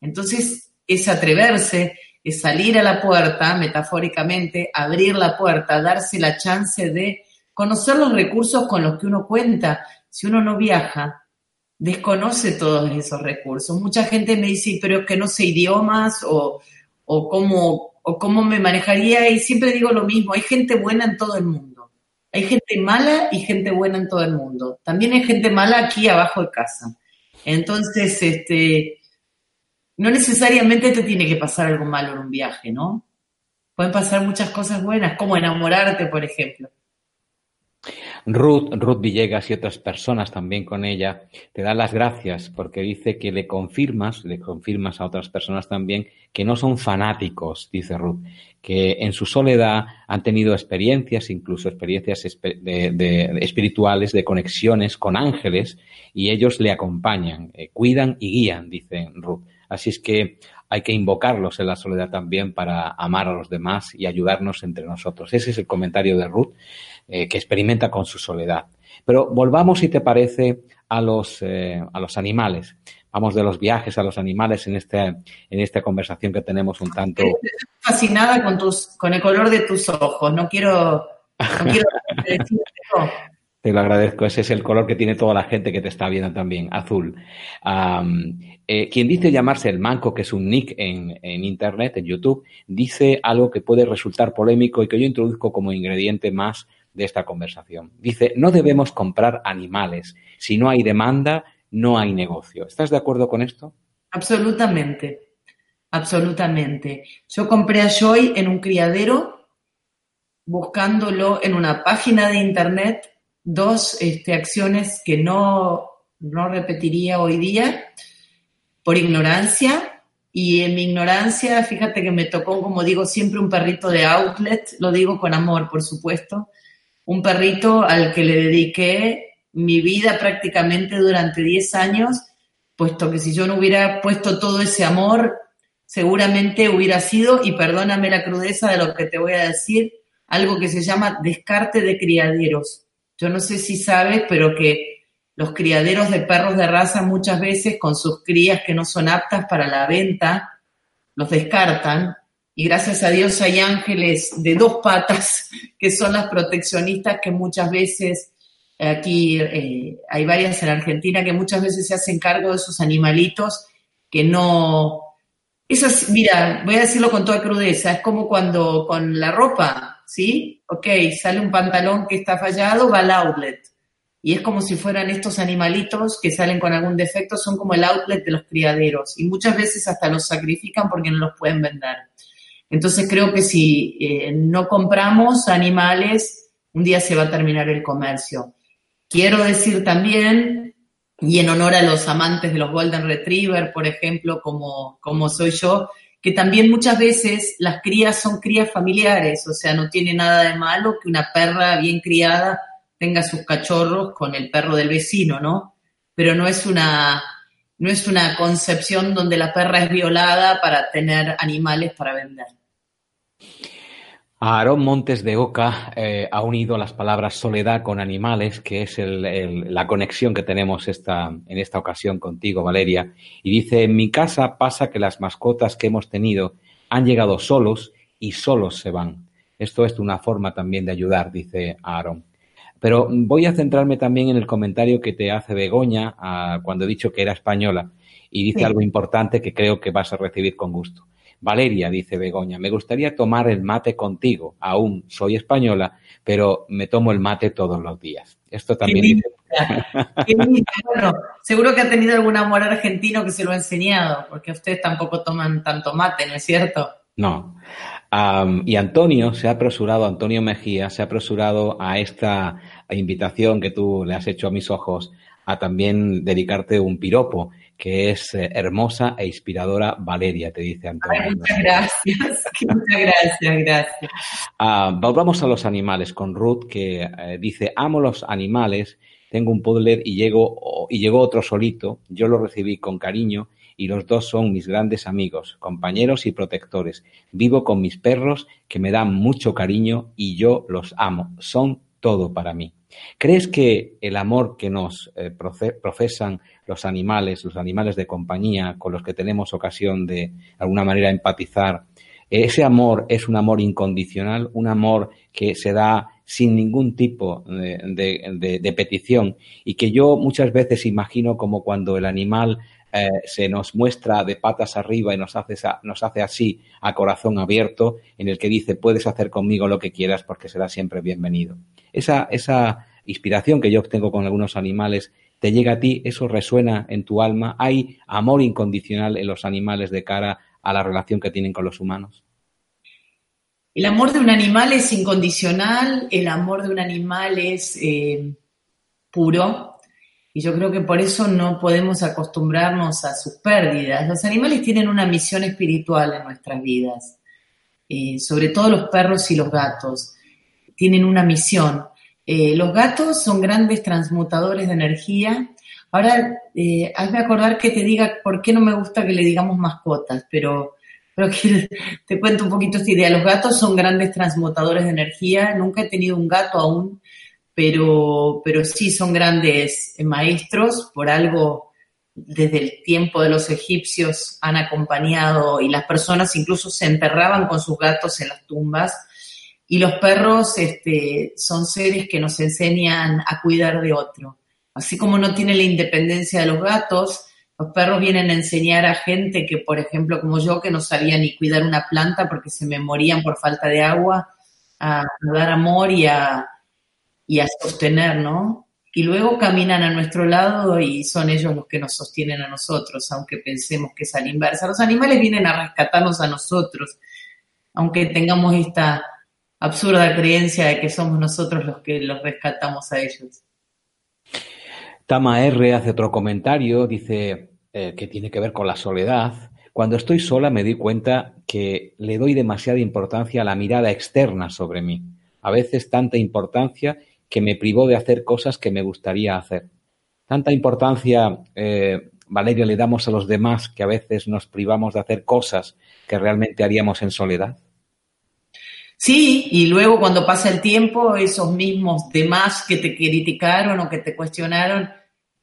Speaker 4: Entonces es atreverse, es salir a la puerta, metafóricamente, abrir la puerta, darse la chance de conocer los recursos con los que uno cuenta. Si uno no viaja, desconoce todos esos recursos. Mucha gente me dice, pero es que no sé idiomas o, o, cómo, o cómo me manejaría y siempre digo lo mismo, hay gente buena en todo el mundo. Hay gente mala y gente buena en todo el mundo. También hay gente mala aquí abajo de casa. Entonces, este, no necesariamente te tiene que pasar algo malo en un viaje, ¿no? Pueden pasar muchas cosas buenas, como enamorarte, por ejemplo.
Speaker 3: Ruth, Ruth Villegas y otras personas también con ella te dan las gracias porque dice que le confirmas, le confirmas a otras personas también que no son fanáticos, dice Ruth, que en su soledad han tenido experiencias, incluso experiencias espirituales, de conexiones con ángeles y ellos le acompañan, eh, cuidan y guían, dice Ruth. Así es que hay que invocarlos en la soledad también para amar a los demás y ayudarnos entre nosotros. Ese es el comentario de Ruth. Eh, que experimenta con su soledad. Pero volvamos, si te parece, a los, eh, a los animales. Vamos de los viajes a los animales en, este, en esta conversación que tenemos un tanto. Estoy
Speaker 4: fascinada con, tus, con el color de tus ojos. No quiero, no quiero
Speaker 3: Te lo agradezco. Ese es el color que tiene toda la gente que te está viendo también, azul. Eh, quien dice llamarse el manco, que es un nick en, en, Internet, en YouTube, dice algo que puede resultar polémico y que yo introduzco como ingrediente más de esta conversación. Dice, no debemos comprar animales. Si no hay demanda, no hay negocio. ¿Estás de acuerdo con esto?
Speaker 4: Absolutamente, absolutamente. Yo compré a Joy en un criadero, buscándolo en una página de internet, dos este, acciones que no, no repetiría hoy día por ignorancia. Y en mi ignorancia, fíjate que me tocó, como digo, siempre un perrito de outlet, lo digo con amor, por supuesto, un perrito al que le dediqué mi vida prácticamente durante 10 años, puesto que si yo no hubiera puesto todo ese amor, seguramente hubiera sido, y perdóname la crudeza de lo que te voy a decir, algo que se llama descarte de criaderos. Yo no sé si sabes, pero que los criaderos de perros de raza muchas veces con sus crías que no son aptas para la venta, los descartan. Y gracias a Dios hay ángeles de dos patas que son las proteccionistas que muchas veces, aquí eh, hay varias en Argentina que muchas veces se hacen cargo de esos animalitos que no... Eso es, mira, voy a decirlo con toda crudeza, es como cuando con la ropa, ¿sí? Ok, sale un pantalón que está fallado, va al outlet. Y es como si fueran estos animalitos que salen con algún defecto, son como el outlet de los criaderos. Y muchas veces hasta los sacrifican porque no los pueden vender. Entonces creo que si eh, no compramos animales, un día se va a terminar el comercio. Quiero decir también, y en honor a los amantes de los Golden Retriever, por ejemplo, como, como soy yo, que también muchas veces las crías son crías familiares, o sea, no tiene nada de malo que una perra bien criada tenga sus cachorros con el perro del vecino, ¿no? Pero no es una, no es una concepción donde la perra es violada para tener animales para vender.
Speaker 3: Aarón Montes de Oca eh, ha unido las palabras soledad con animales, que es la conexión que tenemos esta, en esta ocasión contigo, Valeria. Y dice, en mi casa pasa que las mascotas que hemos tenido han llegado solos y solos se van. Esto es una forma también de ayudar, dice Aarón. Pero voy a centrarme también en el comentario que te hace Begoña ah, cuando he dicho que era española y dice algo importante que creo que vas a recibir con gusto. Valeria, dice Begoña, me gustaría tomar el mate contigo. Aún soy española, pero me tomo el mate todos los días. Esto también dice...
Speaker 4: Bueno, seguro que ha tenido algún amor argentino que se lo ha enseñado, porque ustedes tampoco toman tanto mate, ¿no es cierto?
Speaker 3: No. y Antonio se ha apresurado, Antonio Mejía, se ha apresurado a esta invitación que tú le has hecho a mis ojos a también dedicarte un piropo que es eh, hermosa e inspiradora Valeria, te dice Antonio.
Speaker 4: muchas gracias, muchas gracias, gracias.
Speaker 3: Ah, volvamos a los animales con Ruth, que eh, dice, amo los animales, tengo un poodle y, llego, y llegó otro solito, yo lo recibí con cariño y los dos son mis grandes amigos, compañeros y protectores. Vivo con mis perros que me dan mucho cariño y yo los amo, son todo para mí. ¿Crees que el amor que nos eh, profesan los animales, los animales de compañía con los que tenemos ocasión de, de alguna manera, empatizar, ese amor es un amor incondicional, un amor que se da sin ningún tipo de, petición y que yo muchas veces imagino como cuando el animal eh, se nos muestra de patas arriba y nos hace, nos hace así a corazón abierto, en el que dice, puedes hacer conmigo lo que quieras porque será siempre bienvenido. Esa, esa inspiración que yo tengo con algunos animales te llega a ti, eso resuena en tu alma, hay amor incondicional en los animales de cara a la relación que tienen con los humanos.
Speaker 4: El amor de un animal es incondicional, el amor de un animal es eh, puro y yo creo que por eso no podemos acostumbrarnos a sus pérdidas. Los animales tienen una misión espiritual en nuestras vidas, eh, sobre todo los perros y los gatos tienen una misión. Eh, los gatos son grandes transmutadores de energía. Ahora, hazme acordar que te diga por qué no me gusta que le digamos mascotas, pero pero te cuento un poquito esta idea. Los gatos son grandes transmutadores de energía. Nunca he tenido un gato aún, pero, pero sí son grandes maestros. Por algo, desde el tiempo de los egipcios han acompañado y las personas incluso se enterraban con sus gatos en las tumbas. Y los perros este, son seres que nos enseñan a cuidar de otro. Así como no tiene la independencia de los gatos, los perros vienen a enseñar a gente que, por ejemplo, como yo, que no sabía ni cuidar una planta porque se me morían por falta de agua, a, dar amor y a, y a sostener, ¿no? Y luego caminan a nuestro lado y son ellos los que nos sostienen a nosotros, aunque pensemos que es a la inversa. Los animales vienen a rescatarnos a nosotros, aunque tengamos esta absurda creencia de que somos nosotros los que los rescatamos a ellos.
Speaker 3: Tama R hace otro comentario, dice eh, que tiene que ver con la soledad. Cuando estoy sola me doy cuenta que le doy demasiada importancia a la mirada externa sobre mí. A veces tanta importancia que me privó de hacer cosas que me gustaría hacer. Tanta importancia, eh, Valeria, le damos a los demás que a veces nos privamos de hacer cosas que realmente haríamos en soledad.
Speaker 4: Sí, y luego cuando pasa el tiempo, esos mismos demás que te criticaron o que te cuestionaron,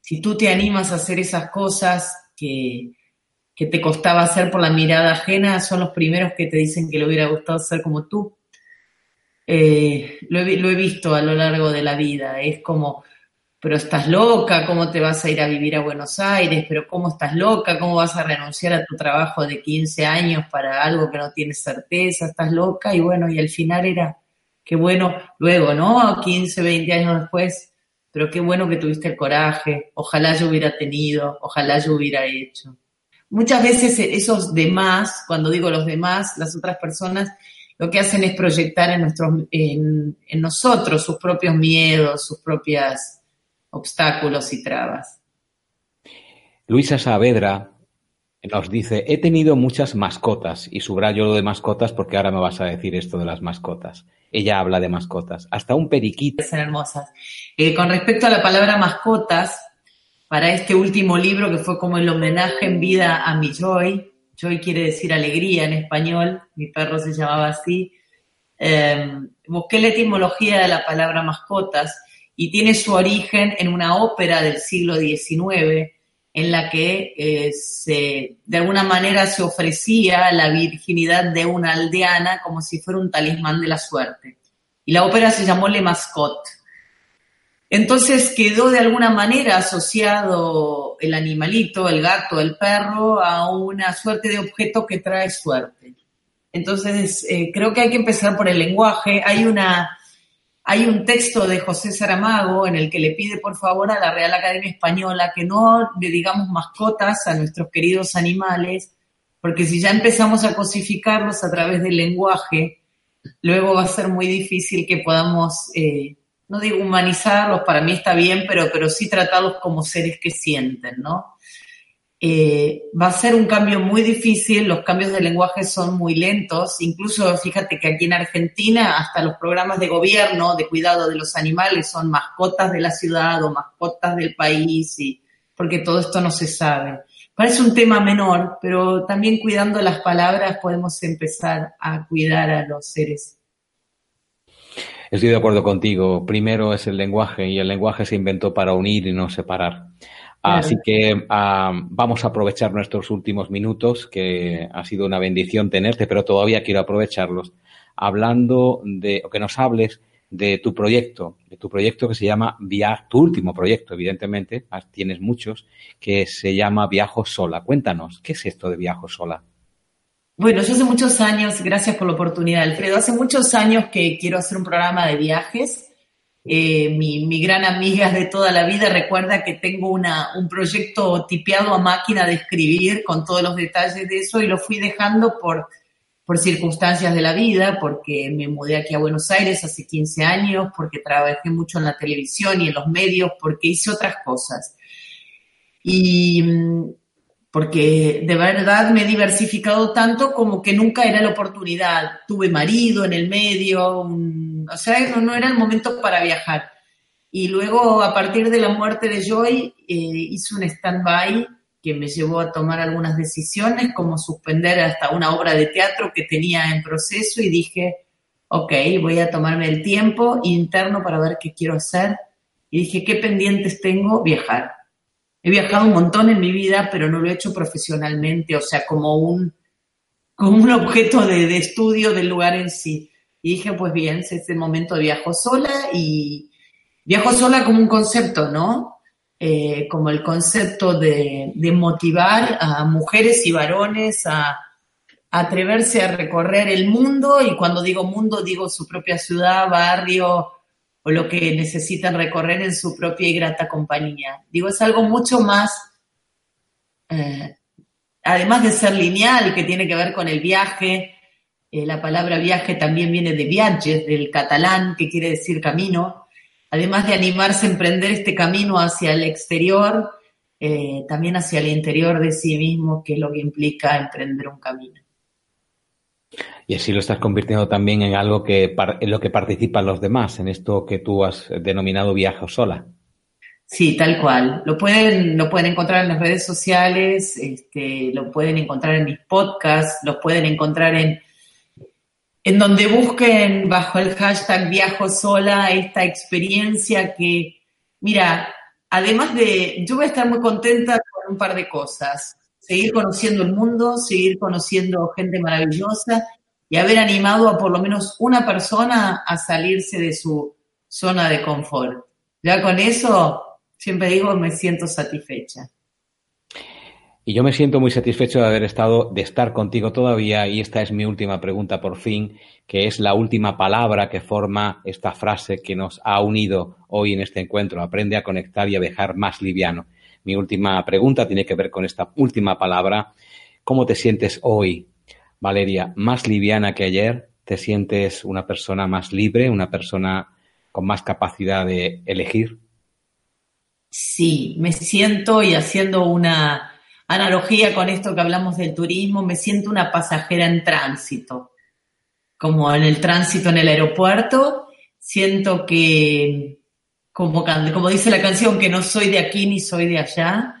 Speaker 4: si tú te animas a hacer esas cosas que, te costaba hacer por la mirada ajena, son los primeros que te dicen que le hubiera gustado ser como tú. Eh, lo he visto a lo largo de la vida, es como pero estás loca, ¿cómo te vas a ir a vivir a Buenos Aires? Pero ¿cómo estás loca? ¿Cómo vas a renunciar a tu trabajo de 15 años para algo que no tienes certeza? ¿Estás loca? Y bueno, y al final era, qué bueno, luego, ¿no? 15, 20 años después, pero qué bueno que tuviste el coraje, ojalá yo hubiera tenido, ojalá yo hubiera hecho. Muchas veces esos demás, cuando digo los demás, las otras personas, lo que hacen es proyectar en, en nosotros sus propios miedos, sus propias obstáculos y trabas.
Speaker 3: Luisa Saavedra nos dice, he tenido muchas mascotas, y subrayo lo de mascotas porque ahora me vas a decir esto de las mascotas. Ella habla de mascotas, hasta un periquito.
Speaker 4: Son hermosas. Eh, con respecto a la palabra mascotas, para este último libro que fue como el homenaje en vida a mi Joy, Joy quiere decir alegría en español, mi perro se llamaba así, eh, busqué la etimología de la palabra mascotas y tiene su origen en una ópera del siglo XIX en la que eh, de alguna manera se ofrecía la virginidad de una aldeana como si fuera un talismán de la suerte. Y la ópera se llamó Le Mascotte. Entonces quedó de alguna manera asociado el animalito, el gato, el perro, a una suerte de objeto que trae suerte. Entonces eh, creo que hay que empezar por el lenguaje. Hay una hay un texto de José Saramago en el que le pide por favor a la Real Academia Española que no le digamos mascotas a nuestros queridos animales, porque si ya empezamos a cosificarlos a través del lenguaje, luego va a ser muy difícil que podamos, eh, no digo humanizarlos, para mí está bien, pero, pero sí tratarlos como seres que sienten, ¿no? Eh, va a ser un cambio muy difícil, los cambios de lenguaje son muy lentos, incluso fíjate que aquí en Argentina hasta los programas de gobierno de cuidado de los animales son mascotas de la ciudad o mascotas del país, y, porque todo esto no se sabe. Parece un tema menor, pero también cuidando las palabras podemos empezar a cuidar a los seres.
Speaker 3: Estoy de acuerdo contigo. Primero es el lenguaje y el lenguaje se inventó para unir y no separar. Así que vamos a aprovechar nuestros últimos minutos, que ha sido una bendición tenerte, pero todavía quiero aprovecharlos, hablando de, o que nos hables de tu proyecto, de tu proyecto que se llama Viaje, tu último proyecto, evidentemente, tienes muchos, que se llama Viajo Sola. Cuéntanos, ¿qué es esto de Viajo Sola?
Speaker 4: Bueno, yo hace muchos años, gracias por la oportunidad, Alfredo, hace muchos años que quiero hacer un programa de viajes. Eh, mi, gran amiga de toda la vida recuerda que tengo una, un proyecto tipeado a máquina de escribir con todos los detalles de eso y lo fui dejando por por circunstancias de la vida, porque me mudé aquí a Buenos Aires hace 15 años, porque trabajé mucho en la televisión y en los medios, porque hice otras cosas. Y mm, porque de verdad me he diversificado tanto como que nunca era la oportunidad. Tuve marido en el medio, o sea, no, era el momento para viajar. Y luego, a partir de la muerte de Joy, eh, hice un stand-by que me llevó a tomar algunas decisiones, como suspender hasta una obra de teatro que tenía en proceso y dije, ok, voy a tomarme el tiempo interno para ver qué quiero hacer. Y dije, ¿qué pendientes tengo? Viajar. He viajado un montón en mi vida, pero no lo he hecho profesionalmente, o sea, como un, como un objeto de, estudio del lugar en sí. Y dije, pues bien, es este momento viajo sola y viajo sola como un concepto, ¿no? Eh, como el concepto de, motivar a mujeres y varones a, atreverse a recorrer el mundo y cuando digo mundo digo su propia ciudad, barrio o lo que necesitan recorrer en su propia y grata compañía. Digo, es algo mucho más, eh, además de ser lineal, que tiene que ver con el viaje, eh, la palabra viaje también viene de viajes, del catalán, que quiere decir camino, además de animarse a emprender este camino hacia el exterior, eh, también hacia el interior de sí mismo, que es lo que implica emprender un camino.
Speaker 3: Y así lo estás convirtiendo también en algo que en lo que participan los demás, en esto que tú has denominado viaje sola.
Speaker 4: Sí, tal cual. Lo pueden, lo pueden encontrar en las redes sociales, este, lo pueden encontrar en mis podcasts, lo pueden encontrar en en donde busquen bajo el hashtag Viajo Sola esta experiencia que, mira, además de, yo voy a estar muy contenta con un par de cosas. Seguir conociendo el mundo, seguir conociendo gente maravillosa y haber animado a por lo menos una persona a salirse de su zona de confort. Ya con eso, siempre digo, me siento satisfecha.
Speaker 3: Y yo me siento muy satisfecho de haber estado, de estar contigo todavía, y esta es mi última pregunta por fin, que es la última palabra que forma esta frase que nos ha unido hoy en este encuentro. Aprende a conectar y a dejar más liviano. Mi última pregunta tiene que ver con esta última palabra. ¿Cómo te sientes hoy, Valeria? ¿Más liviana que ayer? ¿Te sientes una persona más libre, una persona con más capacidad de elegir?
Speaker 4: Sí, me siento y haciendo una analogía con esto que hablamos del turismo, me siento una pasajera en tránsito, como en el tránsito en el aeropuerto, siento que, como, como dice la canción, que no soy de aquí ni soy de allá,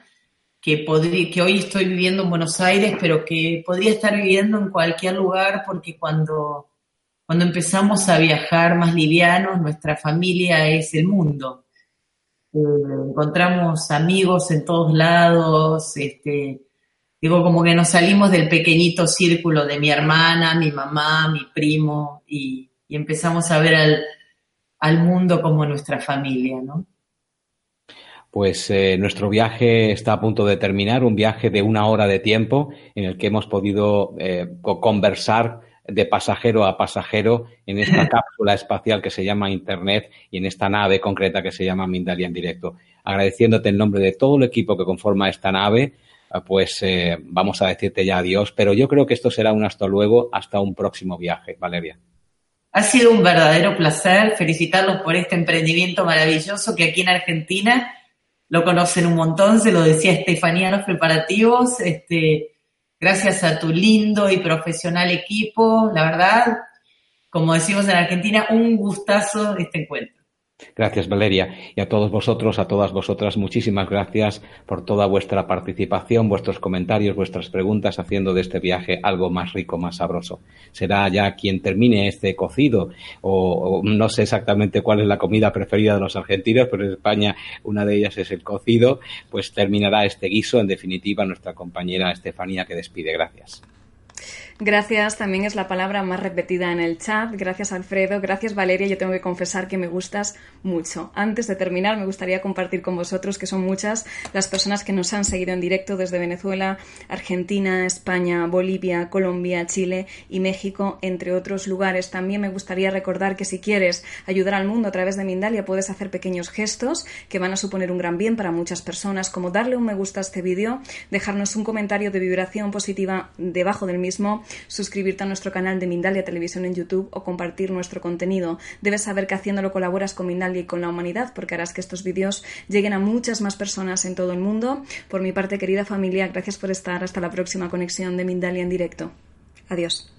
Speaker 4: que, podría, que hoy estoy viviendo en Buenos Aires, pero que podría estar viviendo en cualquier lugar porque cuando, cuando empezamos a viajar más livianos, nuestra familia es el mundo. Encontramos amigos en todos lados, este, digo, como que nos salimos del pequeñito círculo de mi hermana, mi mamá, mi primo, y, empezamos a ver al, al, mundo como nuestra familia, ¿no?
Speaker 3: Pues eh, nuestro viaje está a punto de terminar, un viaje de una hora de tiempo en el que hemos podido eh, conversar de pasajero a pasajero en esta cápsula espacial que se llama Internet y en esta nave concreta que se llama Mindalia en directo. Agradeciéndote en nombre de todo el equipo que conforma esta nave, eh, pues eh, vamos a decirte ya adiós, pero yo creo que esto será un hasta luego, hasta un próximo viaje, Valeria.
Speaker 4: Ha sido un verdadero placer felicitarlos por este emprendimiento maravilloso que aquí en Argentina lo conocen un montón, se lo decía Estefanía en los preparativos, este, Gracias a tu lindo y profesional equipo, la verdad, como decimos en Argentina, un gustazo este encuentro.
Speaker 3: Gracias, Valeria. Y a todos vosotros, a todas vosotras, muchísimas gracias por toda vuestra participación, vuestros comentarios, vuestras preguntas, haciendo de este viaje algo más rico, más sabroso. Será ya quien termine este cocido, o, no sé exactamente cuál es la comida preferida de los argentinos, pero en España una de ellas es el cocido, pues terminará este guiso, en definitiva, nuestra compañera Estefanía que despide. Gracias.
Speaker 2: Gracias también es la palabra más repetida en el chat. Gracias Alfredo, gracias Valeria. Yo tengo que confesar que me gustas mucho. Antes de terminar, me gustaría compartir con vosotros que son muchas las personas que nos han seguido en directo desde Venezuela, Argentina, España, Bolivia, Colombia, Chile y México, entre otros lugares. También me gustaría recordar que si quieres ayudar al mundo a través de Mindalia, puedes hacer pequeños gestos que van a suponer un gran bien para muchas personas, como darle un me gusta a este vídeo, dejarnos un comentario de vibración positiva debajo del mismo suscribirte a nuestro canal de Mindalia Televisión en YouTube o compartir nuestro contenido. Debes saber que haciéndolo colaboras con Mindalia y con la humanidad porque harás que estos vídeos lleguen a muchas más personas en todo el mundo. Por mi parte, querida familia, gracias por estar. Hasta la próxima conexión de Mindalia en directo. Adiós.